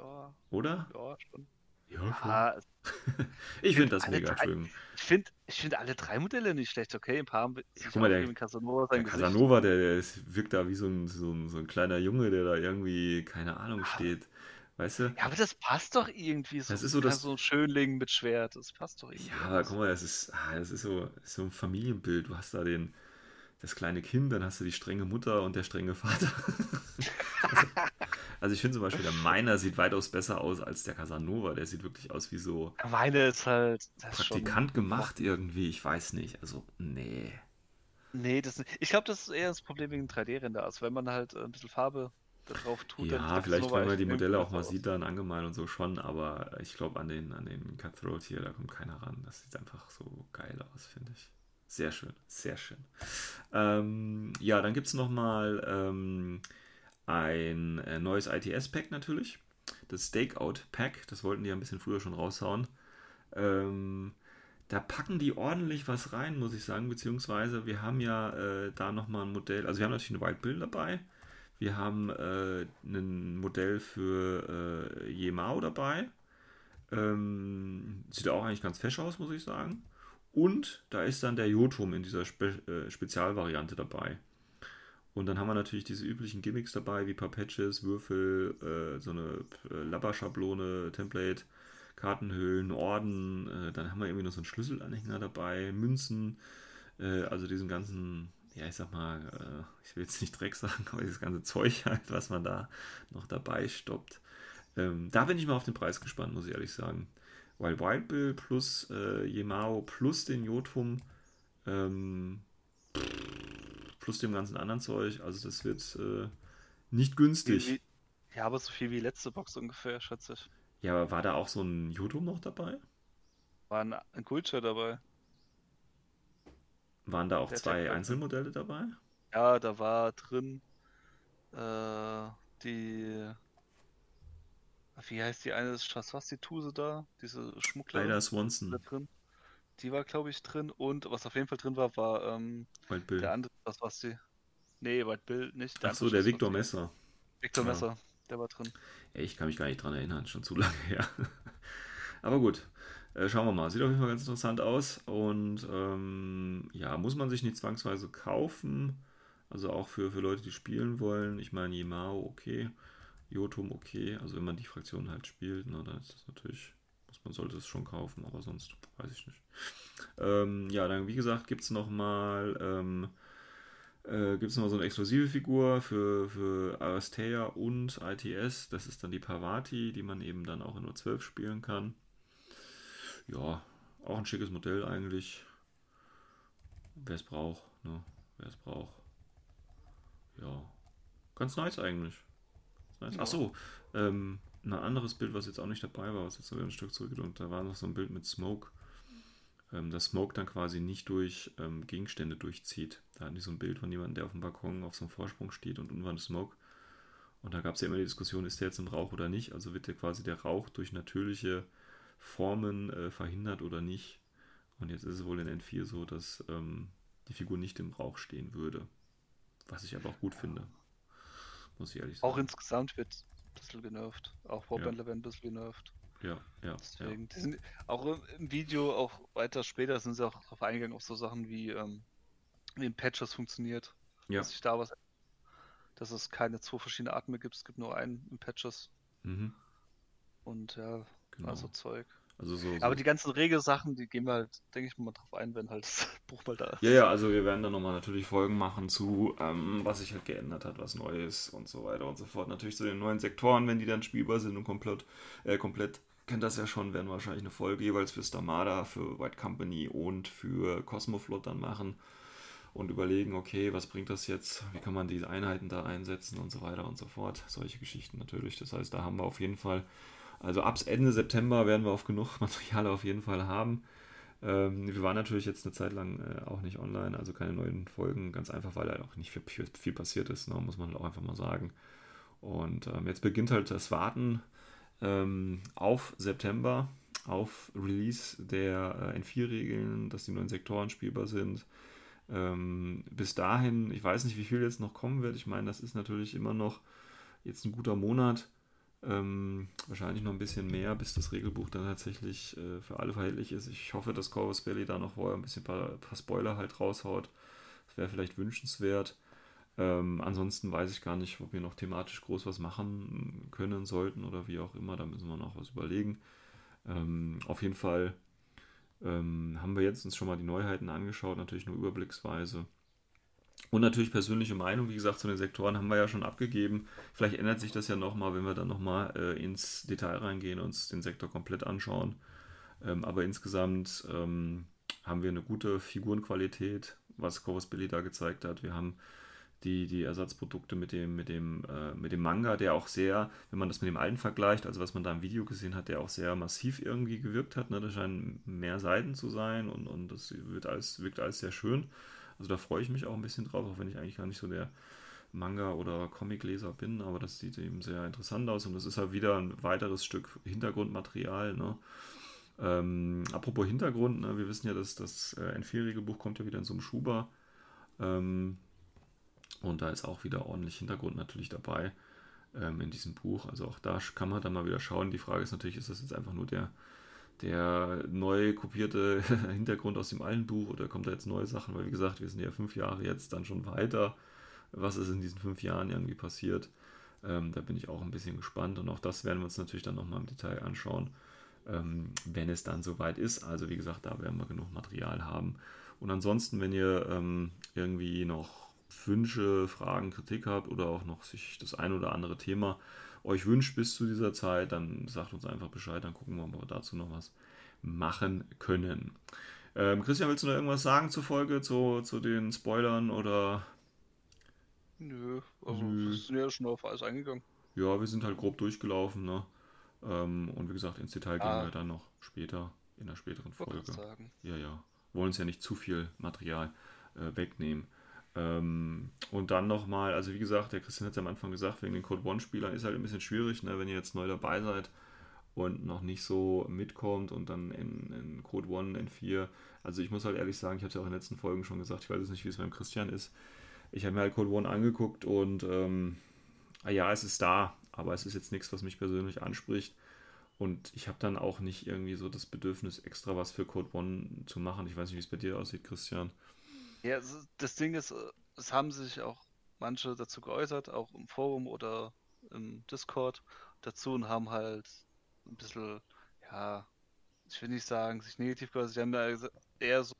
Oh, Oder? Ja, schon. Ja, Ja, (laughs) Ich finde das mega drei- schön. ich finde ich find alle drei Modelle nicht schlecht, okay? Ein paar haben sich guck mal, der- Casanova Der sein Gesicht. Casanova, der, der ist, wirkt da wie so ein, so, ein, so ein kleiner Junge, der da irgendwie, keine Ahnung, steht. Weißt du? Ja, aber das passt doch irgendwie so. Das ist so ja, das- so ein Schönling mit Schwert, das passt doch irgendwie. Ja, aber guck mal, das ist, ah, das ist so, ist so ein Familienbild. Du hast da den, das kleine Kind, dann hast du die strenge Mutter und der strenge Vater. (laughs) also, ich finde zum Beispiel, der Meiner sieht weitaus besser aus als der Casanova. Der sieht wirklich aus wie so Meine ist halt. Ist schon, Praktikant gemacht irgendwie. Ich weiß nicht. Also, nee. Nee, das, ich glaube, das ist eher das Problem wegen 3D-Render. Also wenn man halt äh, ein bisschen Farbe drauf tut, Ja, vielleicht, wenn man die Modelle auch mal besser sieht, dann angemalt und so schon, aber ich glaube, an den, an den Cutthroat hier, da kommt keiner ran. Das sieht einfach so geil aus, finde ich. Sehr schön, sehr schön. Ähm, ja, dann gibt es nochmal ähm, ein äh, neues ITS-Pack natürlich. Das Stakeout-Pack, das wollten die ja ein bisschen früher schon raushauen. Ähm, da packen die ordentlich was rein, muss ich sagen, beziehungsweise wir haben ja äh, da nochmal ein Modell, also wir haben natürlich ein White Bill dabei, wir haben äh, ein Modell für äh, Yemao dabei. Ähm, sieht auch eigentlich ganz fesch aus, muss ich sagen. Und da ist dann der Jotum in dieser Spe äh, Spezialvariante dabei. Und dann haben wir natürlich diese üblichen Gimmicks dabei, wie paar Patches, Würfel, äh, so eine äh, Labber-Schablone, Template, Kartenhüllen, Orden. Äh, dann haben wir irgendwie noch so einen Schlüsselanhänger dabei, Münzen. Äh, also diesen ganzen, ja, ich sag mal, äh, ich will jetzt nicht Dreck sagen, (laughs) aber dieses ganze Zeug halt, was man da noch dabei stoppt. Ähm, da bin ich mal auf den Preis gespannt, muss ich ehrlich sagen. Weil Wild Bill plus äh, Yemao plus den Jotum ähm, plus dem ganzen anderen Zeug, also das wird äh, nicht günstig. Wie- Ja, aber so viel wie letzte Box ungefähr, schätze ich. Ja, aber war da auch so ein Jotum noch dabei? War ein, ein Guldscher dabei. Waren da auch Der zwei Tech- Einzelmodelle dabei? Ja, da war drin äh, die. Wie heißt die eine Straßwasti-Tuse da? Diese Schmuggler Leider Swanson, da drin. Die war, glaube ich, drin. Und was auf jeden Fall drin war, war ähm, Wild Bill. der andere Straßwasti. Nee, White Bill nicht. Ach so, der Victor. Messer. Victor Ja. Messer, der war drin. Ey, ich kann mich gar nicht dran erinnern, schon zu lange her. (laughs) Aber gut, äh, schauen wir mal. Sieht auf jeden Fall ganz interessant aus. Und ähm, ja, muss man sich nicht zwangsweise kaufen. Also auch für, für Leute, die spielen wollen. Ich meine, Yemao, okay. Jotum, okay. Also wenn man die Fraktion halt spielt, na, dann ist das natürlich, muss man sollte es schon kaufen, aber sonst weiß ich nicht. Ähm, ja, dann wie gesagt, gibt es nochmal ähm, äh, gibt es noch so eine exklusive Figur für, für Aristea und ITS. Das ist dann die Parvati, die man eben dann auch in nur 12 spielen kann. Ja, auch ein schickes Modell eigentlich. Wer es braucht, ne? Wer es braucht. Ja, ganz nice eigentlich. Nice. Ja. Ach so, ähm, ein anderes Bild, was jetzt auch nicht dabei war, was jetzt sogar ein Stück zurückgeht, und da war noch so ein Bild mit Smoke ähm, dass Smoke dann quasi nicht durch ähm, Gegenstände durchzieht. Da hatten die so ein Bild von jemandem, der auf dem Balkon auf so einem Vorsprung steht und unten war ein Smoke. Und da gab es ja immer die Diskussion, ist der jetzt im Rauch oder nicht? Also wird der quasi der Rauch durch natürliche Formen äh, verhindert oder nicht? Und jetzt ist es wohl in N4 so, dass ähm, die Figur nicht im Rauch stehen würde. Was ich aber auch gut finde. Muss ich ehrlich sagen. Auch insgesamt wird ein bisschen genervt. Auch Warbandler werden ein bisschen genervt. ja, ja, ja. Deswegen, die sind auch im- im Video, auch weiter später, sind sie auch darauf eingegangen, auf so Sachen wie, ähm, wie ein Patch das funktioniert. Ja. Dass sich da was, dass es keine zwei verschiedene Arten mehr gibt, es gibt nur einen im Patches Mhm, und ja, genau. also Zeug. Also so, so. Aber die ganzen Regelsachen, die gehen wir halt, denke ich mal, drauf ein, wenn halt das (laughs) Buch mal da ist. Ja, ja, also wir werden dann nochmal natürlich Folgen machen zu, ähm, was sich halt geändert hat, was neu ist und so weiter und so fort. Natürlich zu den neuen Sektoren, wenn die dann spielbar sind und komplett, äh, komplett kennt das ja schon, werden wir wahrscheinlich eine Folge jeweils für Stamada, für White Company und für Cosmoflot dann machen und überlegen, okay, was bringt das jetzt, wie kann man diese Einheiten da einsetzen und so weiter und so fort. Solche Geschichten natürlich. Das heißt, da haben wir auf jeden Fall, also ab Ende September werden wir auf genug (laughs) Material auf jeden Fall haben. Ähm, wir waren natürlich jetzt eine Zeit lang äh, auch nicht online, also keine neuen Folgen, ganz einfach, weil da auch nicht viel, viel, viel passiert ist, ne, muss man halt auch einfach mal sagen. Und ähm, jetzt beginnt halt das Warten ähm, auf September, auf Release der äh, N4-Regeln, dass die neuen Sektoren spielbar sind. Ähm, bis dahin, ich weiß nicht, wie viel jetzt noch kommen wird. Ich meine, das ist natürlich immer noch jetzt ein guter Monat. Ähm, wahrscheinlich noch ein bisschen mehr, bis das Regelbuch dann tatsächlich äh, für alle verhältlich ist. Ich hoffe, dass Corvus Belly da noch vorher ein bisschen paar, paar Spoiler halt raushaut. Das wäre vielleicht wünschenswert. Ähm, ansonsten weiß ich gar nicht, ob wir noch thematisch groß was machen können sollten oder wie auch immer. Da müssen wir noch was überlegen. Ähm, auf jeden Fall ähm, haben wir jetzt uns schon mal die Neuheiten angeschaut, natürlich nur überblicksweise. Und natürlich persönliche Meinung, wie gesagt, zu den Sektoren haben wir ja schon abgegeben. Vielleicht ändert sich das ja nochmal, wenn wir dann nochmal äh, ins Detail reingehen und uns den Sektor komplett anschauen. Ähm, aber insgesamt ähm, haben wir eine gute Figurenqualität, was Corvus Billy da gezeigt hat. Wir haben die, die Ersatzprodukte mit dem, mit, dem, äh, mit dem Manga, der auch sehr, wenn man das mit dem alten vergleicht, also was man da im Video gesehen hat, der auch sehr massiv irgendwie gewirkt hat. Ne? Da scheinen mehr Seiten zu sein und, und das wird alles, wirkt alles sehr schön. Also da freue ich mich auch ein bisschen drauf, auch wenn ich eigentlich gar nicht so der Manga- oder Comicleser bin, aber das sieht eben sehr interessant aus und das ist halt wieder ein weiteres Stück Hintergrundmaterial. Ne? Ähm, apropos Hintergrund, ne, wir wissen ja, dass das äh, N4-Regelbuch kommt ja wieder in so einem Schuber. Ähm, und da ist auch wieder ordentlich Hintergrund natürlich dabei ähm, in diesem Buch. Also auch da kann man dann mal wieder schauen. Die Frage ist natürlich, ist das jetzt einfach nur der der neu kopierte (laughs) Hintergrund aus dem alten Buch oder kommt da jetzt neue Sachen? Weil wie gesagt, wir sind ja fünf Jahre jetzt dann schon weiter. Was ist in diesen fünf Jahren irgendwie passiert? Ähm, da bin ich auch ein bisschen gespannt und auch das werden wir uns natürlich dann nochmal im Detail anschauen, ähm, wenn es dann soweit ist. Also wie gesagt, da werden wir genug Material haben. Und ansonsten, wenn ihr ähm, irgendwie noch Wünsche, Fragen, Kritik habt oder auch noch sich das ein oder andere Thema euch wünscht bis zu dieser Zeit, dann sagt uns einfach Bescheid, dann gucken wir, ob wir dazu noch was machen können. Ähm, Christian, willst du noch irgendwas sagen zur Folge, zu, zu den Spoilern oder? Nö, also Nö. wir sind ja schon auf alles eingegangen. Ja, wir sind halt grob durchgelaufen, ne? Ähm, und wie gesagt, ins Detail ah. gehen wir dann noch später, in der späteren Folge. Ja, ja. Wollen uns ja nicht zu viel Material äh, wegnehmen. Ähm, und dann nochmal, also wie gesagt, der Christian hat es am Anfang gesagt, wegen den Code One-Spielern ist halt ein bisschen schwierig, ne, wenn ihr jetzt neu dabei seid und noch nicht so mitkommt und dann in, in Code One, in 4. Also ich muss halt ehrlich sagen, ich hatte ja auch in den letzten Folgen schon gesagt, ich weiß jetzt nicht, wie es beim Christian ist. Ich habe mir halt Code One angeguckt und ähm, ja, es ist da, aber es ist jetzt nichts, was mich persönlich anspricht. Und ich habe dann auch nicht irgendwie so das Bedürfnis, extra was für Code One zu machen. Ich weiß nicht, wie es bei dir aussieht, Christian. Ja, das Ding ist, es haben sich auch manche dazu geäußert, auch im Forum oder im Discord dazu und haben halt ein bisschen, ja, ich will nicht sagen, sich negativ geäußert, sie haben ja eher so,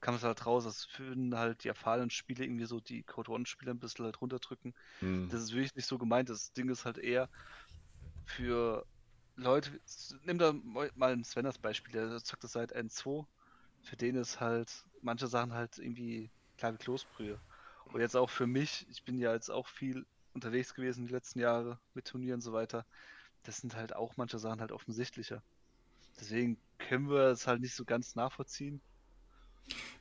kam es halt raus, dass würden halt die erfahrenen Spiele irgendwie so die Code One-Spieler ein bisschen halt runterdrücken. Hm. Das ist wirklich nicht so gemeint, das Ding ist halt eher für Leute, nimm da mal ein Sven Beispiel, der zockt das seit N2, für den ist halt manche Sachen halt irgendwie klar wie Kloßbrühe. Und jetzt auch für mich, ich bin ja jetzt auch viel unterwegs gewesen die letzten Jahre mit Turnieren und so weiter. Das sind halt auch manche Sachen halt offensichtlicher. Deswegen können wir es halt nicht so ganz nachvollziehen.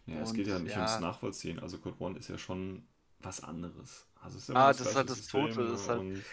Ja, es geht ja nicht ja, ums Nachvollziehen. Also Code One ist ja schon was anderes. Also ist ja ah, das ist halt das System, Tote. Das halt,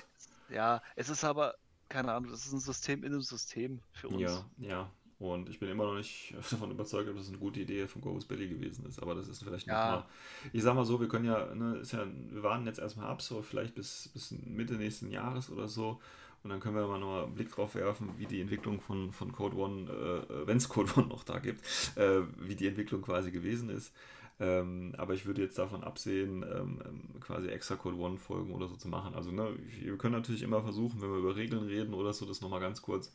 ja, es ist aber, keine Ahnung, das ist ein System in einem System für uns. Ja, ja. Und ich bin immer noch nicht (laughs) davon überzeugt, ob das eine gute Idee von Goes Belly gewesen ist. Aber das ist vielleicht ja. nochmal. Ich sag mal so, wir können ja, ne, ist ja, wir warten jetzt erstmal ab, so vielleicht bis, bis Mitte nächsten Jahres oder so. Und dann können wir mal nochmal einen Blick drauf werfen, wie die Entwicklung von, von Code One, äh, äh wenn es Code (laughs) One noch da gibt, äh, wie die Entwicklung quasi gewesen ist. Ähm, aber ich würde jetzt davon absehen, ähm, ähm quasi extra Code One Folgen oder so zu machen. Also, ne, wir können natürlich immer versuchen, wenn wir über Regeln reden oder so, das nochmal ganz kurz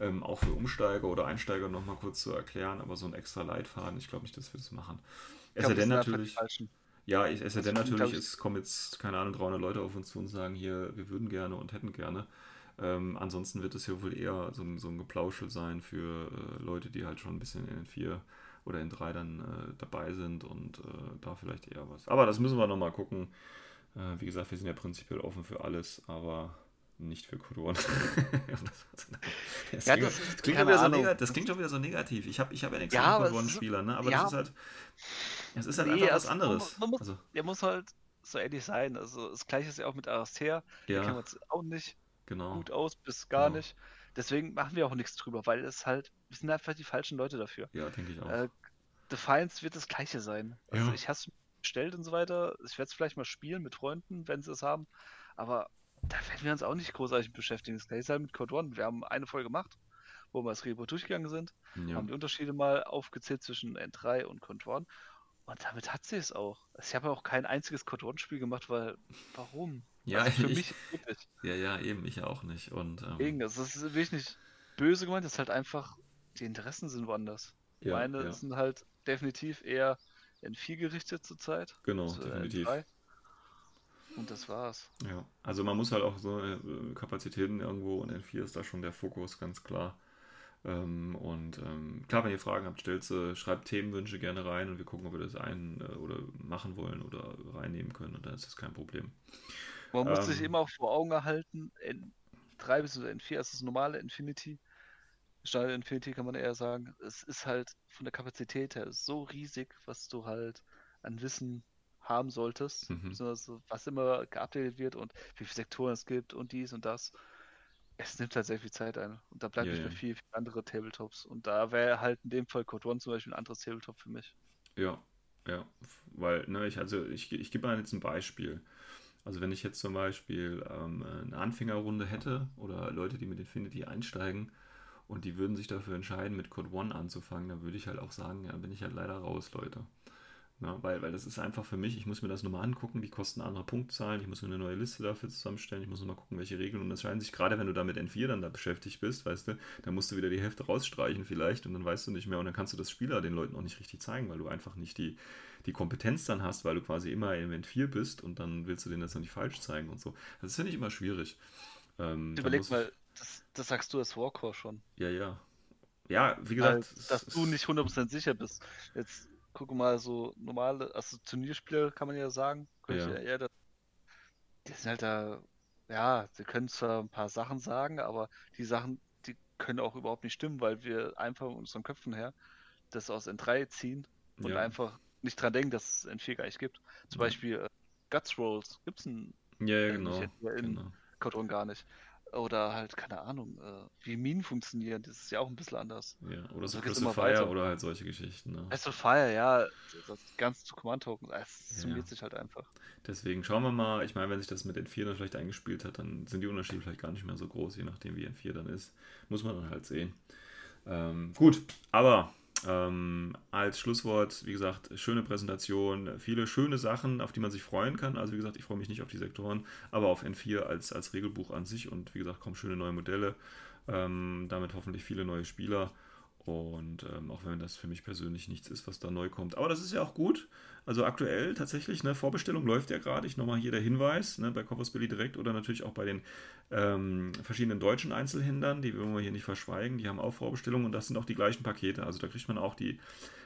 ähm, auch für Umsteiger oder Einsteiger nochmal kurz zu erklären, aber so ein extra Leitfaden, ich glaube nicht, dass wir das machen. Es sei denn natürlich. Ja, es sei denn natürlich, es kommen jetzt, keine Ahnung, 300 Leute auf uns zu und sagen, hier, wir würden gerne und hätten gerne. Ähm, ansonsten wird es hier wohl eher so ein, so ein Geplauschel sein für äh, Leute, die halt schon ein bisschen in den 4 oder in 3 dann äh, dabei sind und äh, da vielleicht eher was. Aber das müssen wir nochmal gucken. Äh, wie gesagt, wir sind ja prinzipiell offen für alles, aber nicht für Corona. (laughs) das, ja, klingt, das, das, klingt schon wieder so das klingt schon wieder so negativ. Ich habe ich hab ja nichts ja, gegen One-Spieler, ne? aber ja, das ist halt, das ist halt nee, einfach was also anderes. Man, muss, also. Der muss halt so ehrlich sein. Also das gleiche ist ja auch mit Aristea. Ja. Da kann man auch nicht genau. gut aus, bis gar genau. nicht. Deswegen machen wir auch nichts drüber, weil es halt, wir sind einfach die falschen Leute dafür. Ja, denke ich auch. Äh, Defiance wird das gleiche sein. Also ich hasse es bestellt und so weiter. Ich werde es vielleicht mal spielen mit Freunden, wenn sie es haben. Aber da werden wir uns auch nicht großartig beschäftigen. Das gleiche halt mit Code One. Wir haben eine Folge gemacht, wo wir das Repo durchgegangen sind, Ja. haben die Unterschiede mal aufgezählt zwischen N3 und Code One. Und damit hat sie es auch. Also ich habe auch kein einziges Code One-Spiel gemacht, weil warum? Ja, also für ich- mich wirklich. Ja, ja, eben, ich auch nicht. Und, ähm, Deswegen, das ist wirklich nicht böse gemeint, das ist halt einfach, die Interessen sind woanders. ja, Meine ja, sind halt definitiv eher N4 gerichtet zurzeit. genau, also definitiv. N3. Und das war's. Ja, also man muss halt auch so äh, Kapazitäten irgendwo und N4 ist da schon der Fokus, ganz klar. Ähm, und ähm, klar, wenn ihr Fragen habt, stellt sie, schreibt Themenwünsche gerne rein und wir gucken, ob wir das ein äh, oder machen wollen oder reinnehmen können und dann ist das kein Problem. Man muss sich Ähm. immer auch vor Augen erhalten, N3 bis N4 ist das normale Infinity. Standard Infinity kann man eher sagen. Es ist halt von der Kapazität her so riesig, was du halt an Wissen haben solltest, Mhm. beziehungsweise was immer geupdatet wird und wie viele Sektoren es gibt und dies und das. Es nimmt halt sehr viel Zeit ein. Und da bleibt Ja, nicht mehr viel für andere Tabletops. Und da wäre halt in dem Fall Code One zum Beispiel ein anderes Tabletop für mich. Ja, ja, weil, ne, ich, also ich, ich gebe mal jetzt ein Beispiel. Also wenn ich jetzt zum Beispiel ähm, eine Anfängerrunde hätte oder Leute, die mit Infinity einsteigen und die würden sich dafür entscheiden, mit Code One anzufangen, dann würde ich halt auch sagen, ja, bin ich halt leider raus, Leute. Na, weil, weil das ist einfach für mich, ich muss mir das nochmal angucken, wie kosten andere Punktzahlen, ich muss mir eine neue Liste dafür zusammenstellen, ich muss nochmal gucken, welche Regeln unterscheiden sich, gerade wenn du da mit N4 dann da beschäftigt bist, weißt du, dann musst du wieder die Hälfte rausstreichen vielleicht und dann weißt du nicht mehr und dann kannst du das Spieler den Leuten auch nicht richtig zeigen, weil du einfach nicht die, die Kompetenz dann hast, weil du quasi immer im N4 bist und dann willst du denen das noch nicht falsch zeigen und so. Das finde ich immer schwierig. Ähm, Überleg mal, das, das sagst du als Warcore schon. Ja, ja. Ja, wie Weil, gesagt, es- dass du nicht 100% sicher bist. Jetzt guck mal, so normale, also Turnierspieler kann man ja sagen, Ja. ja das- die sind halt da, ja, sie können zwar ein paar Sachen sagen, aber die Sachen, die können auch überhaupt nicht stimmen, weil wir einfach in unseren Köpfen her das aus N3 ziehen und ja. einfach nicht dran denken, dass es N4 gar nicht gibt. Zum. Beispiel äh, Guts Rolls gibt es in Ja, ja, genau. in- genau. Codron gar nicht. Oder halt, keine Ahnung, äh, wie Minen funktionieren, das ist ja auch ein bisschen anders. Ja, oder so so Crystal Fire weiter. oder halt solche Geschichten. Ne? Crystal Fire, ja, das ganze Command-Token, es Ja. summiert sich halt einfach. Deswegen schauen wir mal. Ich meine, wenn sich das mit N4 dann vielleicht eingespielt hat, dann sind die Unterschiede vielleicht gar nicht mehr so groß, je nachdem wie N4 dann ist. Muss man dann halt sehen. Ähm, gut, aber ähm, als Schlusswort, wie gesagt, schöne Präsentation, viele schöne Sachen, auf die man sich freuen kann. Also wie gesagt, ich freue mich nicht auf die Sektoren, aber auf N4 als, als Regelbuch an sich und wie gesagt, kommen schöne neue Modelle. Ähm, damit hoffentlich viele neue Spieler. Und ähm, auch wenn das für mich persönlich nichts ist, was da neu kommt. Aber das ist ja auch gut. Also aktuell tatsächlich, ne, Vorbestellung läuft ja gerade. Ich nochmal hier der Hinweis, ne, bei Corpus Billy direkt oder natürlich auch bei den ähm, verschiedenen deutschen Einzelhändlern, die wollen wir hier nicht verschweigen, die haben auch Vorbestellungen und das sind auch die gleichen Pakete. Also da kriegt man auch die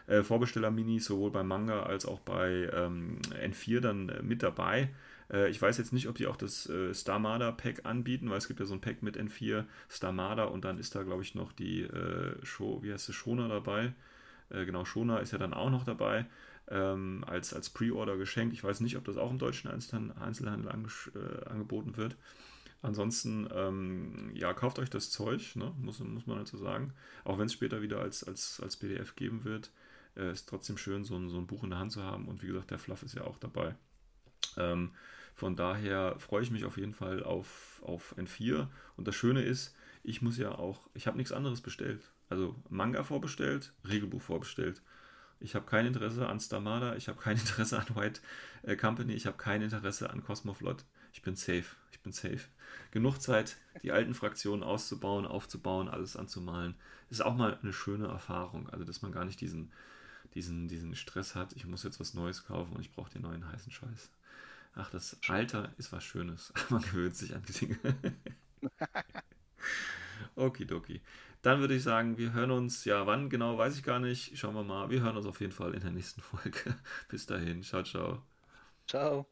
äh, Vorbesteller-Minis sowohl beim Manga als auch bei ähm, N4 dann äh, mit dabei. Äh, ich weiß jetzt nicht, ob die auch das äh, Starmada-Pack anbieten, weil es gibt ja so ein Pack mit N4 Starmada und dann ist da, glaube ich, noch die äh, Show, wie heißt es, Shona dabei. Äh, genau, Shona ist ja dann auch noch dabei ähm, als, als Pre-Order-Geschenk. Ich weiß nicht, ob das auch im deutschen Einzelhandel, angesch- äh, angeboten wird. Ansonsten, ähm, ja, kauft euch das Zeug, ne? muss, muss man dazu sagen. Auch wenn es später wieder als, als, als PDF geben wird, äh, ist trotzdem schön, so ein, so ein Buch in der Hand zu haben. Und wie gesagt, der Fluff ist ja auch dabei. Ähm, von daher freue ich mich auf jeden Fall auf, auf N4. Und das Schöne ist, ich muss ja auch, ich habe nichts anderes bestellt. Also Manga vorbestellt, Regelbuch vorbestellt. Ich habe kein Interesse an Starmada, ich habe kein (laughs) Interesse an White äh, Company, ich habe kein Interesse an Cosmoflot. Ich bin safe, ich bin safe. Genug Zeit, die alten Fraktionen auszubauen, aufzubauen, alles anzumalen. Ist auch mal eine schöne Erfahrung, also dass man gar nicht diesen, diesen, diesen Stress hat, ich muss jetzt was Neues kaufen und ich brauche den neuen heißen Scheiß. Ach, das Alter ist was Schönes. (laughs) Man gewöhnt sich an die Dinge. (laughs) Okidoki. Dann würde ich sagen, wir hören uns, ja, wann genau, weiß ich gar nicht. Schauen wir mal. Wir hören uns auf jeden Fall in der nächsten Folge. (laughs) Bis dahin. Ciao, ciao. Ciao.